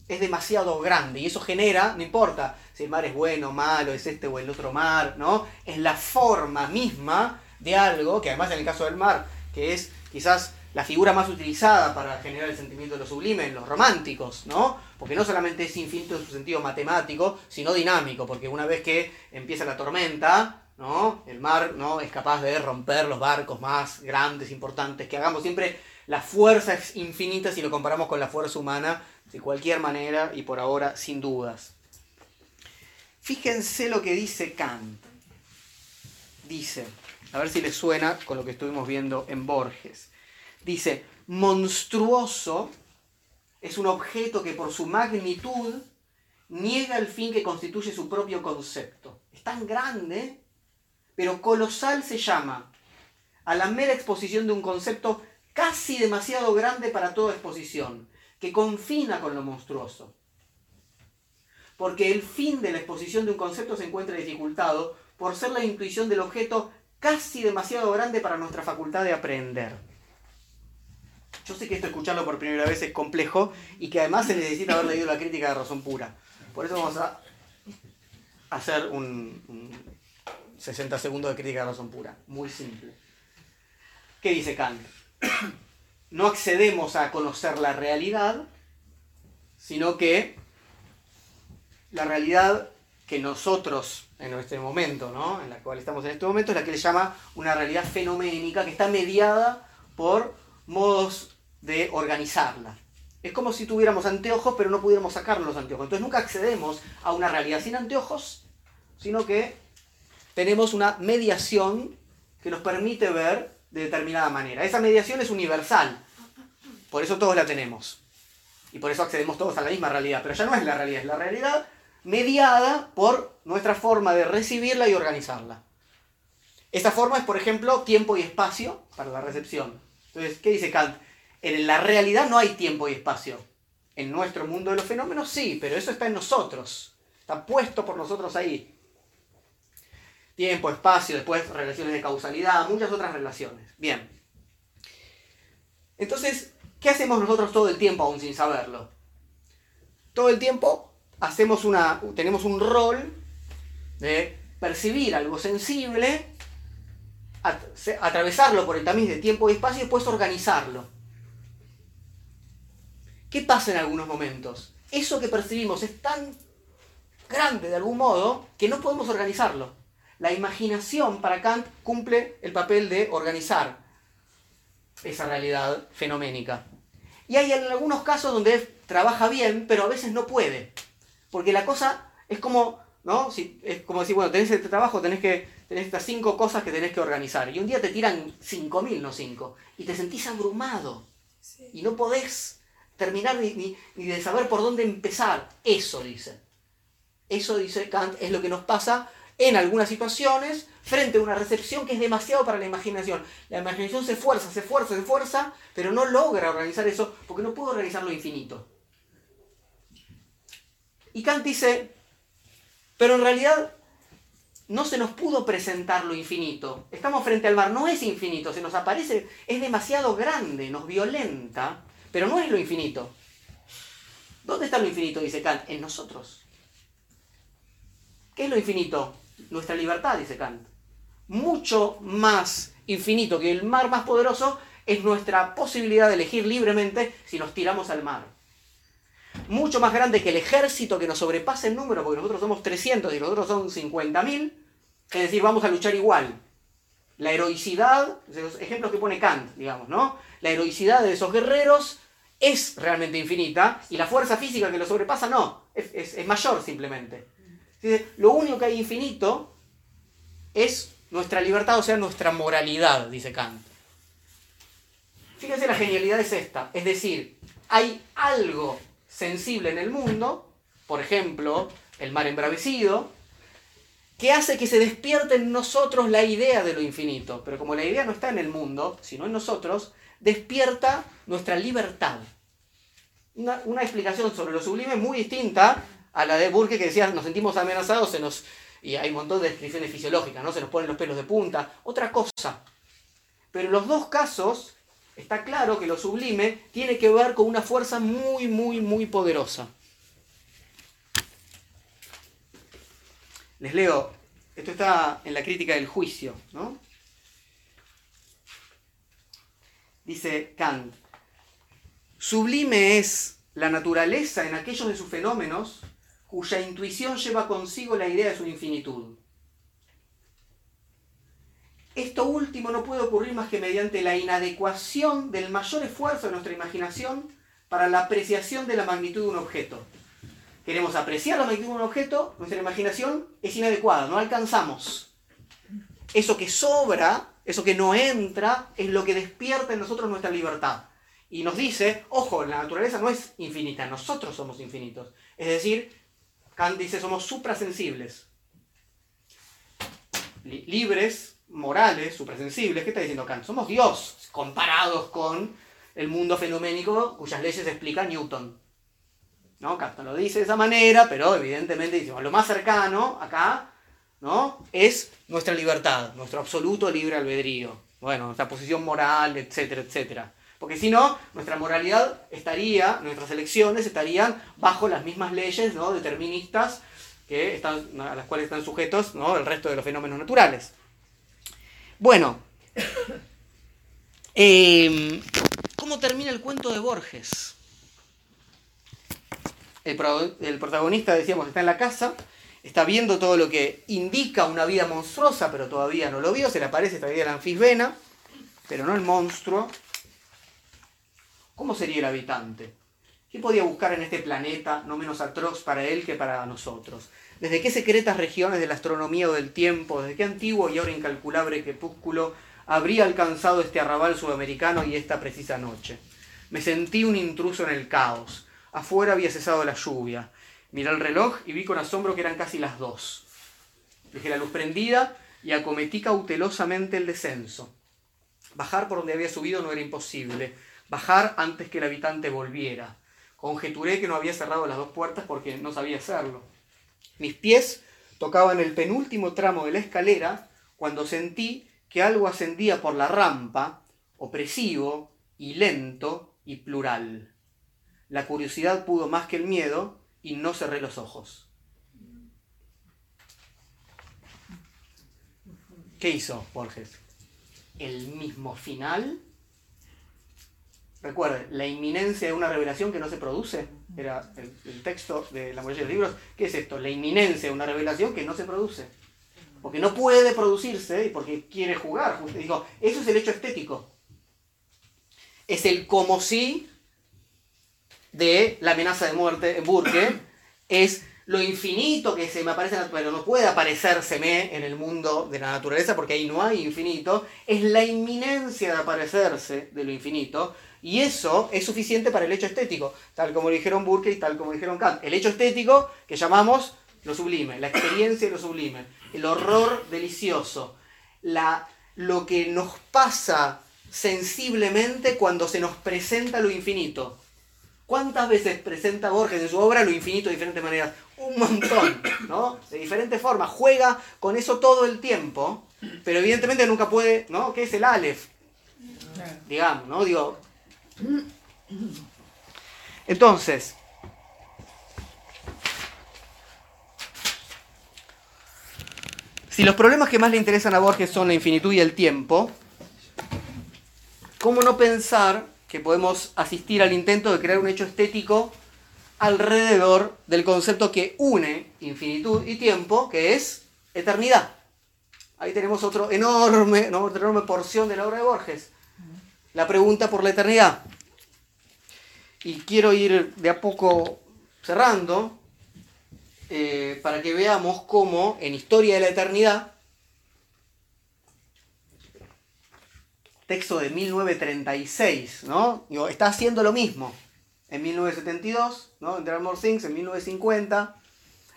es demasiado grande y eso genera, no importa si el mar es bueno, malo, es este o el otro mar, ¿no? Es la forma misma de algo, que además en el caso del mar, que es quizás la figura más utilizada para generar el sentimiento de lo sublime en los románticos, ¿no? Porque no solamente es infinito en su sentido matemático, sino dinámico, porque una vez que empieza la tormenta, ¿no? El mar ¿no? es capaz de romper los barcos más grandes, importantes, que hagamos siempre la fuerza es infinita si lo comparamos con la fuerza humana, de cualquier manera y por ahora sin dudas. Fíjense lo que dice Kant. Dice, a ver si les suena con lo que estuvimos viendo en Borges. Dice, monstruoso es un objeto que por su magnitud niega el fin que constituye su propio concepto. Es tan grande, pero colosal se llama a la mera exposición de un concepto casi demasiado grande para toda exposición, que confina con lo monstruoso. Porque el fin de la exposición de un concepto se encuentra dificultado por ser la intuición del objeto casi demasiado grande para nuestra facultad de aprender. Yo sé que esto escucharlo por primera vez es complejo y que además se necesita haber leído la crítica de razón pura. Por eso vamos a hacer un, un 60 segundos de crítica de razón pura. Muy simple. ¿Qué dice Kant? no accedemos a conocer la realidad, sino que la realidad que nosotros en este momento, ¿no? en la cual estamos en este momento, es la que él llama una realidad fenoménica que está mediada por modos de organizarla. Es como si tuviéramos anteojos pero no pudiéramos sacar los anteojos. Entonces nunca accedemos a una realidad sin anteojos, sino que tenemos una mediación que nos permite ver de determinada manera. Esa mediación es universal, por eso todos la tenemos. Y por eso accedemos todos a la misma realidad. Pero ya no es la realidad, es la realidad mediada por nuestra forma de recibirla y organizarla. Esa forma es, por ejemplo, tiempo y espacio para la recepción. Entonces, ¿qué dice Kant? En la realidad no hay tiempo y espacio. En nuestro mundo de los fenómenos sí, pero eso está en nosotros. Está puesto por nosotros ahí tiempo, espacio, después relaciones de causalidad, muchas otras relaciones. Bien. Entonces, ¿qué hacemos nosotros todo el tiempo aún sin saberlo? Todo el tiempo hacemos una, tenemos un rol de percibir algo sensible, atravesarlo por el tamiz de tiempo y espacio y después organizarlo. ¿Qué pasa en algunos momentos? Eso que percibimos es tan grande de algún modo que no podemos organizarlo. La imaginación para Kant cumple el papel de organizar esa realidad fenoménica. Y hay algunos casos donde trabaja bien, pero a veces no puede. Porque la cosa es como, ¿no? Si, es como decir, bueno, tenés este trabajo, tenés que tenés estas cinco cosas que tenés que organizar. Y un día te tiran cinco mil, no cinco. Y te sentís abrumado. Y no podés terminar ni, ni de saber por dónde empezar. Eso dice. Eso dice Kant, es lo que nos pasa en algunas situaciones frente a una recepción que es demasiado para la imaginación. La imaginación se esfuerza, se esfuerza, se esfuerza, pero no logra organizar eso porque no puede organizar lo infinito. Y Kant dice, pero en realidad no se nos pudo presentar lo infinito. Estamos frente al mar, no es infinito, se nos aparece, es demasiado grande, nos violenta, pero no es lo infinito. ¿Dónde está lo infinito? Dice Kant, en nosotros. ¿Qué es lo infinito? nuestra libertad, dice Kant. Mucho más infinito que el mar más poderoso es nuestra posibilidad de elegir libremente si nos tiramos al mar. Mucho más grande que el ejército que nos sobrepasa en número, porque nosotros somos 300 y nosotros son 50.000, es decir, vamos a luchar igual. La heroicidad, los ejemplos que pone Kant, digamos, ¿no? La heroicidad de esos guerreros es realmente infinita y la fuerza física que lo sobrepasa no, es mayor simplemente. Lo único que hay infinito es nuestra libertad, o sea, nuestra moralidad, dice Kant. Fíjense, la genialidad es esta. Es decir, hay algo sensible en el mundo, por ejemplo, el mar embravecido, que hace que se despierte en nosotros la idea de lo infinito. Pero como la idea no está en el mundo, sino en nosotros, despierta nuestra libertad. Una, explicación sobre lo sublime muy distinta a la de Burke que decía nos sentimos amenazados, se nos, y hay un montón de descripciones fisiológicas, ¿no? se nos ponen los pelos de punta, otra cosa. Pero en los dos casos está claro que lo sublime tiene que ver con una fuerza muy, muy, muy poderosa. Les leo, esto está en la crítica del juicio, ¿no? Dice Kant, sublime es la naturaleza en aquellos de sus fenómenos cuya intuición lleva consigo la idea de su infinitud. Esto último no puede ocurrir más que mediante la inadecuación del mayor esfuerzo de nuestra imaginación para la apreciación de la magnitud de un objeto. Queremos apreciar la magnitud de un objeto, nuestra imaginación es inadecuada, no alcanzamos. Eso que sobra, eso que no entra, es lo que despierta en nosotros nuestra libertad. Y nos dice, ojo, la naturaleza no es infinita, nosotros somos infinitos. Es decir, Kant dice, somos suprasensibles. libres morales, suprasensibles, ¿qué está diciendo Kant? Somos Dios comparados con el mundo fenoménico cuyas leyes explica Newton. ¿No? Kant no lo dice de esa manera, pero evidentemente dice, lo más cercano acá ¿no? es nuestra libertad, nuestro absoluto libre albedrío. Bueno, nuestra posición moral, etcétera, etcétera. Porque si no, nuestra moralidad estaría, nuestras elecciones estarían bajo las mismas leyes ¿no? deterministas que están, a las cuales están sujetos ¿no? el resto de los fenómenos naturales. Bueno, *coughs* em, ¿cómo termina el cuento de Borges? El, protagonista, decíamos, está en la casa, está viendo todo lo que indica una vida monstruosa, pero todavía no lo vio, se le aparece todavía la anfisbena, pero no el monstruo. ¿Cómo sería el habitante? ¿Qué podía buscar en este planeta no menos atroz para él que para nosotros? desde qué secretas regiones de la astronomía o del tiempo, desde qué antiguo y ahora incalculable crepúsculo habría alcanzado este arrabal sudamericano y esta precisa noche. Me sentí un intruso en el caos. Afuera había cesado la lluvia. Miré el reloj y vi con asombro que eran casi las dos. Dejé la luz prendida y acometí cautelosamente el descenso. Bajar por donde había subido no era imposible. Bajar antes que el habitante volviera. Conjeturé que no había cerrado las dos puertas porque no sabía hacerlo. Mis pies tocaban el penúltimo tramo de la escalera cuando sentí que algo ascendía por la rampa, opresivo y lento y plural. La curiosidad pudo más que el miedo y no cerré los ojos. ¿Qué hizo Borges? El mismo final Recuerden, la inminencia de una revelación que no se produce, era el, texto de la mayoría de los libros. ¿Qué es esto? La inminencia de una revelación que no se produce. Porque no puede producirse y porque quiere jugar. Digo, eso es el hecho estético. Es el como si de la amenaza de muerte en Burke. Es lo infinito que se me aparece, pero no puede aparecérseme en el mundo de la naturaleza porque ahí no hay infinito. Es la inminencia de aparecerse de lo infinito y eso es suficiente para el hecho estético, tal como lo dijeron Burke y tal como dijeron Kant. El hecho estético que llamamos lo sublime, la experiencia de lo sublime, el horror delicioso, la, lo que nos pasa sensiblemente cuando se nos presenta lo infinito. ¿Cuántas veces presenta Borges en su obra lo infinito de diferentes maneras? Un montón, ¿no? De diferentes formas. Juega con eso todo el tiempo, pero evidentemente nunca puede, ¿no? ¿Qué es el Aleph? Digamos, ¿no? Digo, entonces, si los problemas que más le interesan a Borges son la infinitud y el tiempo, ¿cómo no pensar que podemos asistir al intento de crear un hecho estético alrededor del concepto que une infinitud y tiempo, que es eternidad? Ahí tenemos otro enorme, otra enorme porción de la obra de Borges la pregunta por la eternidad. Y quiero ir de a poco cerrando eh, para que veamos cómo en Historia de la Eternidad, texto de 1936, ¿no? está haciendo lo mismo. En 1972, ¿no? More Things, en 1950,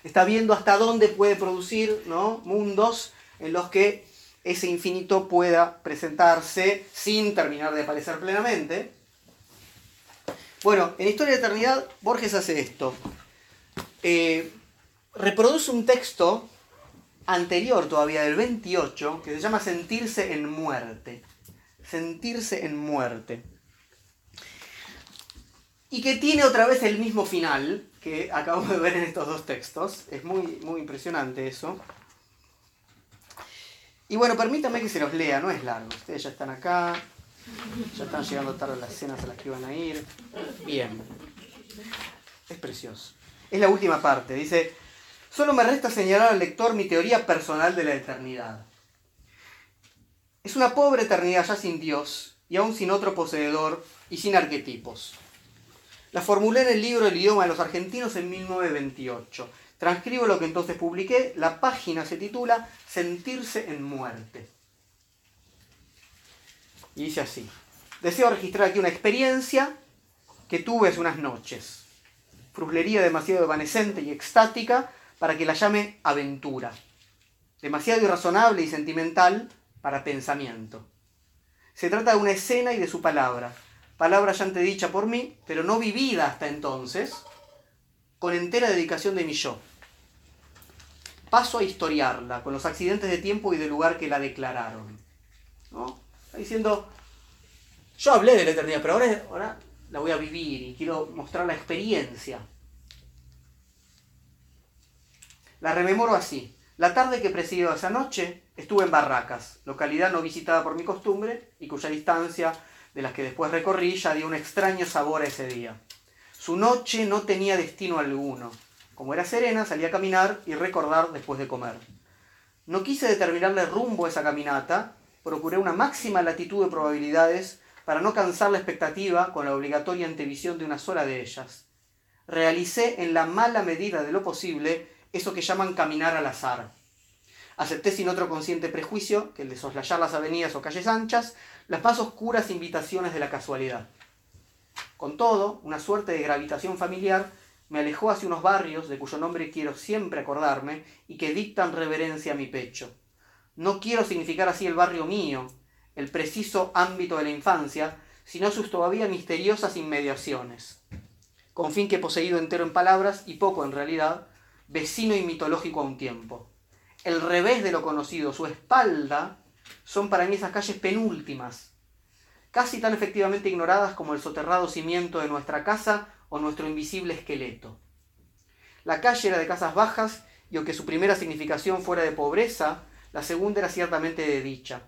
está viendo hasta dónde puede producir ¿no? mundos en los que ese infinito pueda presentarse sin terminar de aparecer plenamente. Bueno, en Historia de Eternidad, Borges hace esto. Eh, reproduce un texto anterior todavía, del 28, que se llama Sentirse en muerte. Sentirse en muerte. y que tiene otra vez el mismo final que acabamos de ver en estos dos textos. Es muy, muy impresionante eso. Y bueno, permítanme que se los lea, no es largo. Ustedes ya están acá, ya están llegando tarde las cenas a las que van a ir. Bien. Es precioso. Es la última parte. Dice, solo me resta señalar al lector mi teoría personal de la eternidad. Es una pobre eternidad ya sin Dios y aún sin otro poseedor y sin arquetipos. La formulé en el libro El idioma de los argentinos en 1928. Transcribo lo que entonces publiqué. La página se titula Sentirse en muerte. Y dice así. Deseo registrar aquí una experiencia que tuve hace unas noches. Fruslería demasiado evanescente y extática para que la llame aventura. Demasiado irrazonable y sentimental para pensamiento. Se trata de una escena y de su palabra. Palabra ya antes dicha por mí, pero no vivida hasta entonces, con entera dedicación de mi yo. Paso a historiarla, con los accidentes de tiempo y de lugar que la declararon. ¿No? Está diciendo, yo hablé de la eternidad, pero ahora, ahora la voy a vivir y quiero mostrar la experiencia. La rememoro así. La tarde que presidió esa noche estuve en Barracas, localidad no visitada por mi costumbre y cuya distancia de las que después recorrí ya dio un extraño sabor a ese día. Su noche no tenía destino alguno. Como era serena, salí a caminar y recordar después de comer. No quise determinarle rumbo a esa caminata, procuré una máxima latitud de probabilidades para no cansar la expectativa con la obligatoria antevisión de una sola de ellas. Realicé en la mala medida de lo posible eso que llaman caminar al azar. Acepté sin otro consciente prejuicio que el de soslayar las avenidas o calles anchas, las más oscuras invitaciones de la casualidad. Con todo, una suerte de gravitación familiar me alejó hacia unos barrios de cuyo nombre quiero siempre acordarme y que dictan reverencia a mi pecho. No quiero significar así el barrio mío, el preciso ámbito de la infancia, sino sus todavía misteriosas inmediaciones. Con fin que he poseído entero en palabras y poco en realidad, vecino y mitológico a un tiempo. El revés de lo conocido, su espalda, son para mí esas calles penúltimas, casi tan efectivamente ignoradas como el soterrado cimiento de nuestra casa o nuestro invisible esqueleto. La calle era de casas bajas y aunque su primera significación fuera de pobreza, la segunda era ciertamente de dicha.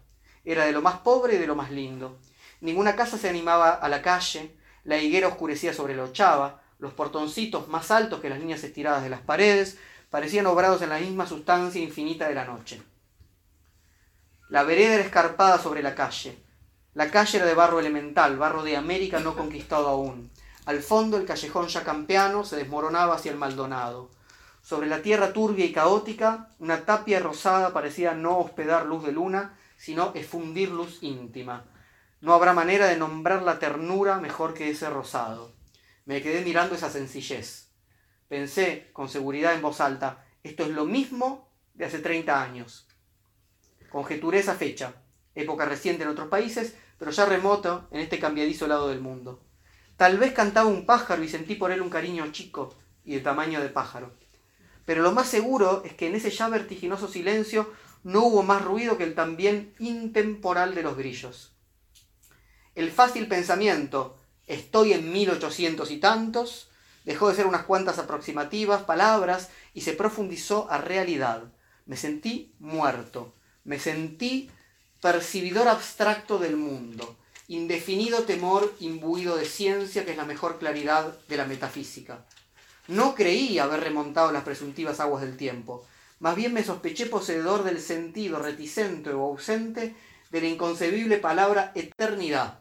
Era de lo más pobre y de lo más lindo. Ninguna casa se animaba a la calle, la higuera oscurecía sobre la ochava, los portoncitos más altos que las líneas estiradas de las paredes parecían obrados en la misma sustancia infinita de la noche. La vereda era escarpada sobre la calle. La calle era de barro elemental, barro de América no conquistado aún. Al fondo el callejón ya campeano se desmoronaba hacia el Maldonado. Sobre la tierra turbia y caótica, una tapia rosada parecía no hospedar luz de luna, sino efundir luz íntima. No habrá manera de nombrar la ternura mejor que ese rosado. Me quedé mirando esa sencillez. Pensé con seguridad en voz alta, esto es lo mismo de hace 30 años. Conjeturé esa fecha, época reciente en otros países, pero ya remoto en este cambiadizo lado del mundo. Tal vez cantaba un pájaro y sentí por él un cariño chico y de tamaño de pájaro. Pero lo más seguro es que en ese ya vertiginoso silencio no hubo más ruido que el también intemporal de los grillos. El fácil pensamiento, estoy en 1800 y tantos, dejó de ser unas cuantas aproximativas palabras y se profundizó a realidad. Me sentí muerto, me sentí percibidor abstracto del mundo, indefinido temor imbuido de ciencia que es la mejor claridad de la metafísica. No creí haber remontado las presuntivas aguas del tiempo, más bien me sospeché poseedor del sentido reticente o ausente de la inconcebible palabra eternidad,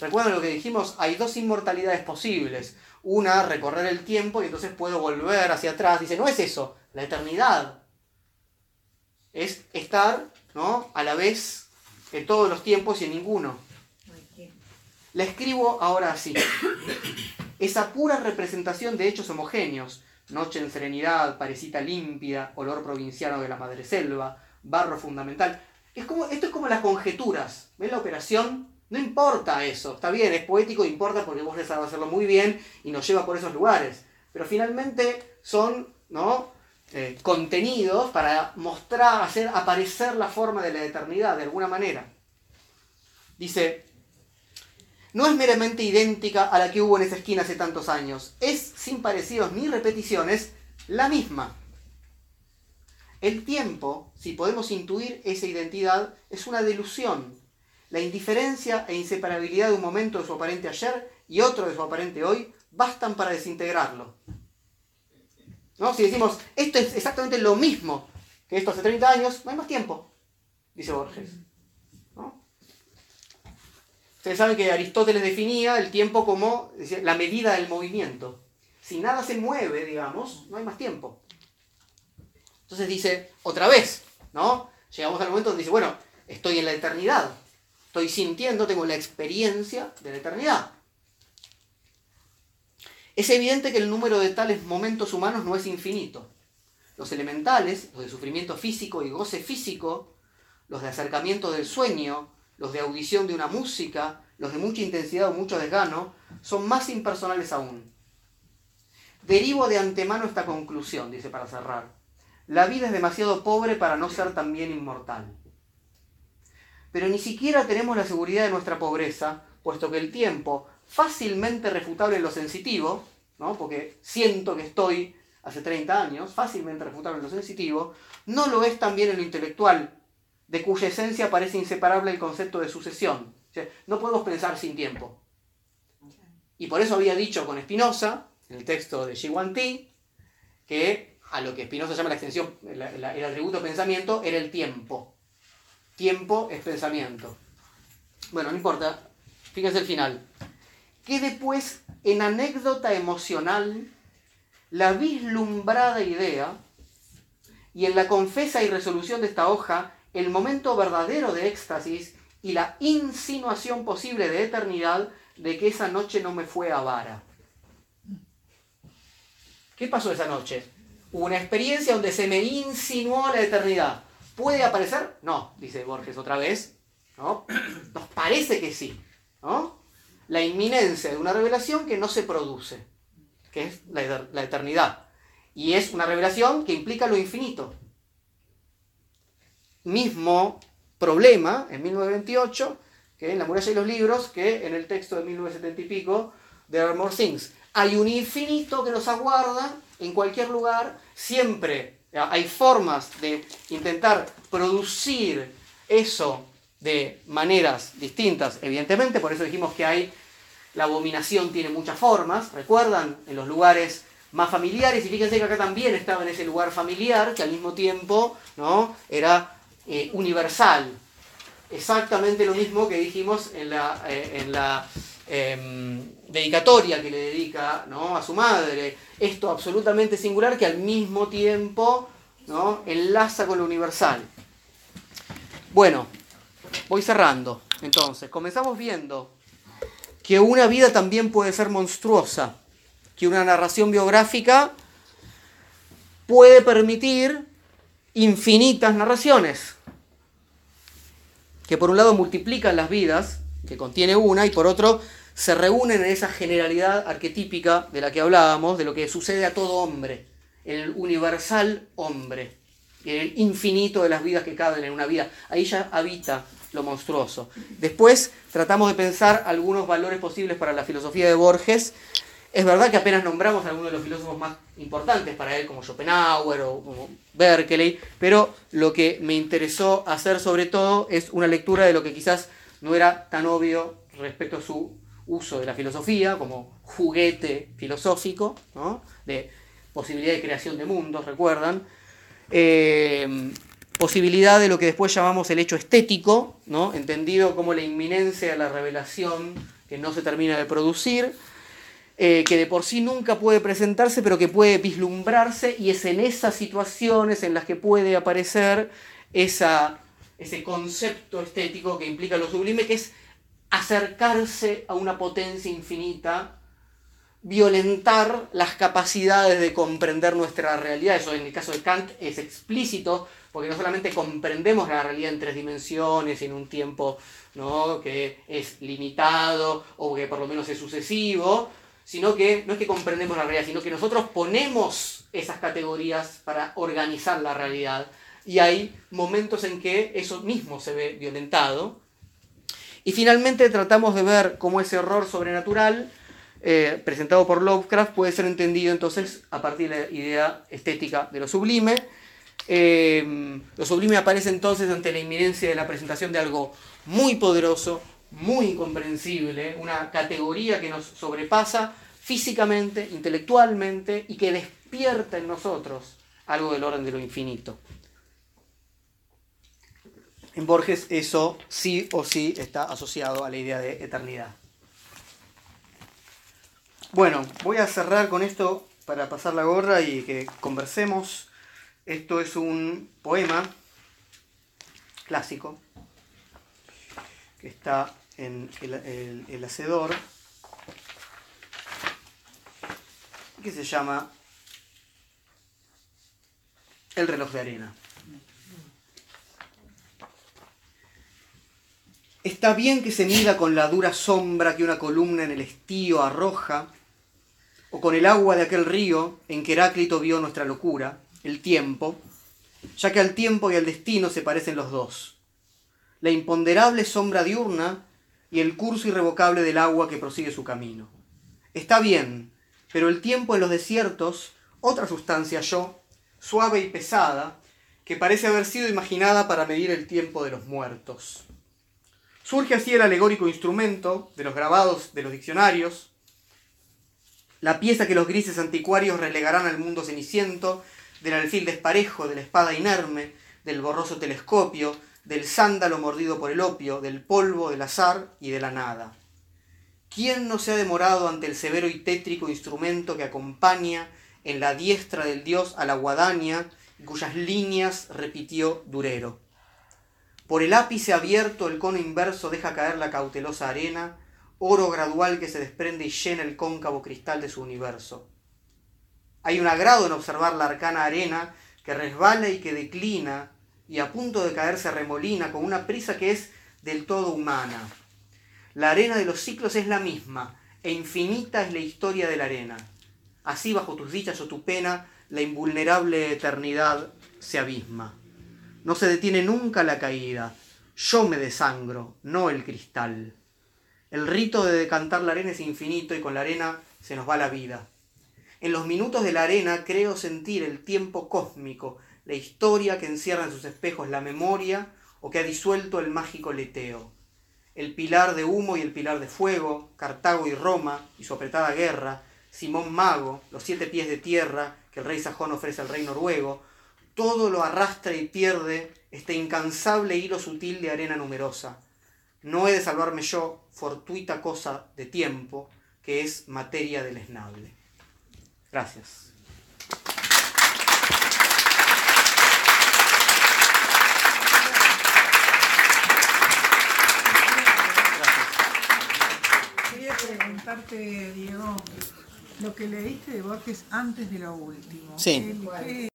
Recuerden lo que dijimos, hay dos inmortalidades posibles. Una, recorrer el tiempo y entonces puedo volver hacia atrás. Dice, no es eso, la eternidad. Es estar ¿no? a la vez en todos los tiempos y en ninguno. La escribo ahora así. *coughs* Esa pura representación de hechos homogéneos, noche en serenidad, parecita límpida, olor provinciano de la madre selva, barro fundamental. Es como, esto es como las conjeturas. ¿Ven la operación? No importa eso, está bien, es poético, importa porque vos le sabes hacerlo muy bien y nos lleva por esos lugares. Pero finalmente son ¿no? Eh, contenidos para mostrar, hacer aparecer la forma de la eternidad de alguna manera. Dice, no es meramente idéntica a la que hubo en esa esquina hace tantos años. Es, sin parecidos ni repeticiones, la misma. El tiempo, si podemos intuir esa identidad, es una delusión. La indiferencia e inseparabilidad de un momento de su aparente ayer y otro de su aparente hoy bastan para desintegrarlo. ¿No? Si decimos, esto es exactamente lo mismo que esto hace 30 años, no hay más tiempo, dice Borges. Ustedes saben que Aristóteles definía el tiempo como la medida del movimiento. Si nada se mueve, digamos, no hay más tiempo. Entonces dice, otra vez, ¿no? Llegamos al momento donde dice, bueno, estoy en la eternidad. Estoy sintiendo, tengo la experiencia de la eternidad. Es evidente que el número de tales momentos humanos no es infinito. Los elementales, los de sufrimiento físico y goce físico, los de acercamiento del sueño, los de audición de una música, los de mucha intensidad o mucho desgano, son más impersonales aún. Derivo de antemano esta conclusión, dice para cerrar. La vida es demasiado pobre para no ser también inmortal. Pero ni siquiera tenemos la seguridad de nuestra pobreza, puesto que el tiempo, fácilmente refutable en lo sensitivo, ¿no? porque siento que estoy hace 30 años, fácilmente refutable en lo sensitivo, no lo es también en lo intelectual, de cuya esencia parece inseparable el concepto de sucesión. no podemos pensar sin tiempo. Y por eso había dicho con Spinoza, en el texto de Ti, que a lo que Spinoza llama la extensión, el atributo pensamiento, era el tiempo. Tiempo es pensamiento. Bueno, no importa. Fíjense el final. Quede pues en anécdota emocional la vislumbrada idea y en la confesa y resolución de esta hoja el momento verdadero de éxtasis y la insinuación posible de eternidad de que esa noche no me fue a vara. ¿Qué pasó esa noche? Una experiencia donde se me insinuó la eternidad. ¿Puede aparecer? No, dice Borges otra vez. ¿no? Nos parece que sí. ¿no? La inminencia de una revelación que no se produce, que es la, eternidad. Y es una revelación que implica lo infinito mismo problema en 1928 que en La muralla y los libros que en el texto de 1970 y pico de Are More Things. Hay un infinito que nos aguarda en cualquier lugar, siempre hay formas de intentar producir eso de maneras distintas, evidentemente, por eso dijimos que hay, la abominación tiene muchas formas, recuerdan, en los lugares más familiares, y fíjense que acá también estaba en ese lugar familiar, que al mismo tiempo ¿no? era eh, universal. Exactamente lo mismo que dijimos en la, eh, en la em, dedicatoria que le dedica ¿no? a su madre. Esto absolutamente singular que al mismo tiempo ¿no? enlaza con lo universal. Bueno, voy cerrando. Entonces, comenzamos viendo que una vida también puede ser monstruosa, que una narración biográfica puede permitir infinitas narraciones que por un lado multiplican las vidas, que contiene una, y por otro se reúnen en esa generalidad arquetípica de la que hablábamos, de lo que sucede a todo hombre, en el universal hombre, en el infinito de las vidas que caben en una vida. Ahí ya habita lo monstruoso. Después tratamos de pensar algunos valores posibles para la filosofía de Borges, es verdad que apenas nombramos a algunos de los filósofos más importantes para él, como Schopenhauer o como Berkeley, pero lo que me interesó hacer sobre todo es una lectura de lo que quizás no era tan obvio respecto a su uso de la filosofía como juguete filosófico, de posibilidad de creación de mundos, recuerdan, eh, posibilidad de lo que después llamamos el hecho estético, ¿no? entendido como la inminencia de la revelación que no se termina de producir, eh, que de por sí nunca puede presentarse, pero que puede vislumbrarse y es en esas situaciones en las que puede aparecer esa, ese concepto estético que implica lo sublime, que es acercarse a una potencia infinita, violentar las capacidades de comprender nuestra realidad. Eso en el caso de Kant es explícito, porque no solamente comprendemos la realidad en tres dimensiones, en un tiempo ¿no? que es limitado o que por lo menos es sucesivo, sino que no es que comprendemos la realidad, sino que nosotros ponemos esas categorías para organizar la realidad. Y hay momentos en que eso mismo se ve violentado. Y finalmente tratamos de ver cómo ese horror sobrenatural eh, presentado por Lovecraft puede ser entendido entonces a partir de la idea estética de lo sublime. Eh, lo sublime aparece entonces ante la inminencia de la presentación de algo muy poderoso, muy incomprensible, una categoría que nos sobrepasa físicamente, intelectualmente y que despierta en nosotros algo del orden de lo infinito. En Borges eso sí o sí está asociado a la idea de eternidad. Bueno, voy a cerrar con esto para pasar la gorra y que conversemos. Esto es un poema clásico que está en el, Hacedor, que se llama El reloj de arena. Está bien que se mida con la dura sombra que una columna en el estío arroja, o con el agua de aquel río en que Heráclito vio nuestra locura, el tiempo, ya que al tiempo y al destino se parecen los dos. La imponderable sombra diurna y el curso irrevocable del agua que prosigue su camino. Está bien, pero el tiempo en los desiertos, otra sustancia yo, suave y pesada, que parece haber sido imaginada para medir el tiempo de los muertos. Surge así el alegórico instrumento de los grabados de los diccionarios, la pieza que los grises anticuarios relegarán al mundo ceniciento, del alfil desparejo, de la espada inerme, del borroso telescopio, del sándalo mordido por el opio, del polvo, del azar y de la nada. ¿Quién no se ha demorado ante el severo y tétrico instrumento que acompaña en la diestra del dios a la guadaña y cuyas líneas repitió Durero? Por el ápice abierto el cono inverso deja caer la cautelosa arena, oro gradual que se desprende y llena el cóncavo cristal de su universo. Hay un agrado en observar la arcana arena que resbala y que declina y a punto de caerse remolina con una prisa que es del todo humana. La arena de los ciclos es la misma, e infinita es la historia de la arena. Así bajo tus dichas o tu pena, la invulnerable eternidad se abisma. No se detiene nunca la caída. Yo me desangro, no el cristal. El rito de decantar la arena es infinito y con la arena se nos va la vida. En los minutos de la arena creo sentir el tiempo cósmico, la historia que encierra en sus espejos la memoria o que ha disuelto el mágico leteo. El pilar de humo y el pilar de fuego, Cartago y Roma y su apretada guerra, Simón Mago, los siete pies de tierra que el rey sajón ofrece al rey noruego, todo lo arrastra y pierde este incansable hilo sutil de arena numerosa no he de salvarme yo, fortuita cosa de tiempo, que es materia deleznable. Gracias. Quería preguntarte, Diego, lo que leíste de Borges antes de lo último. Sí. ¿Qué,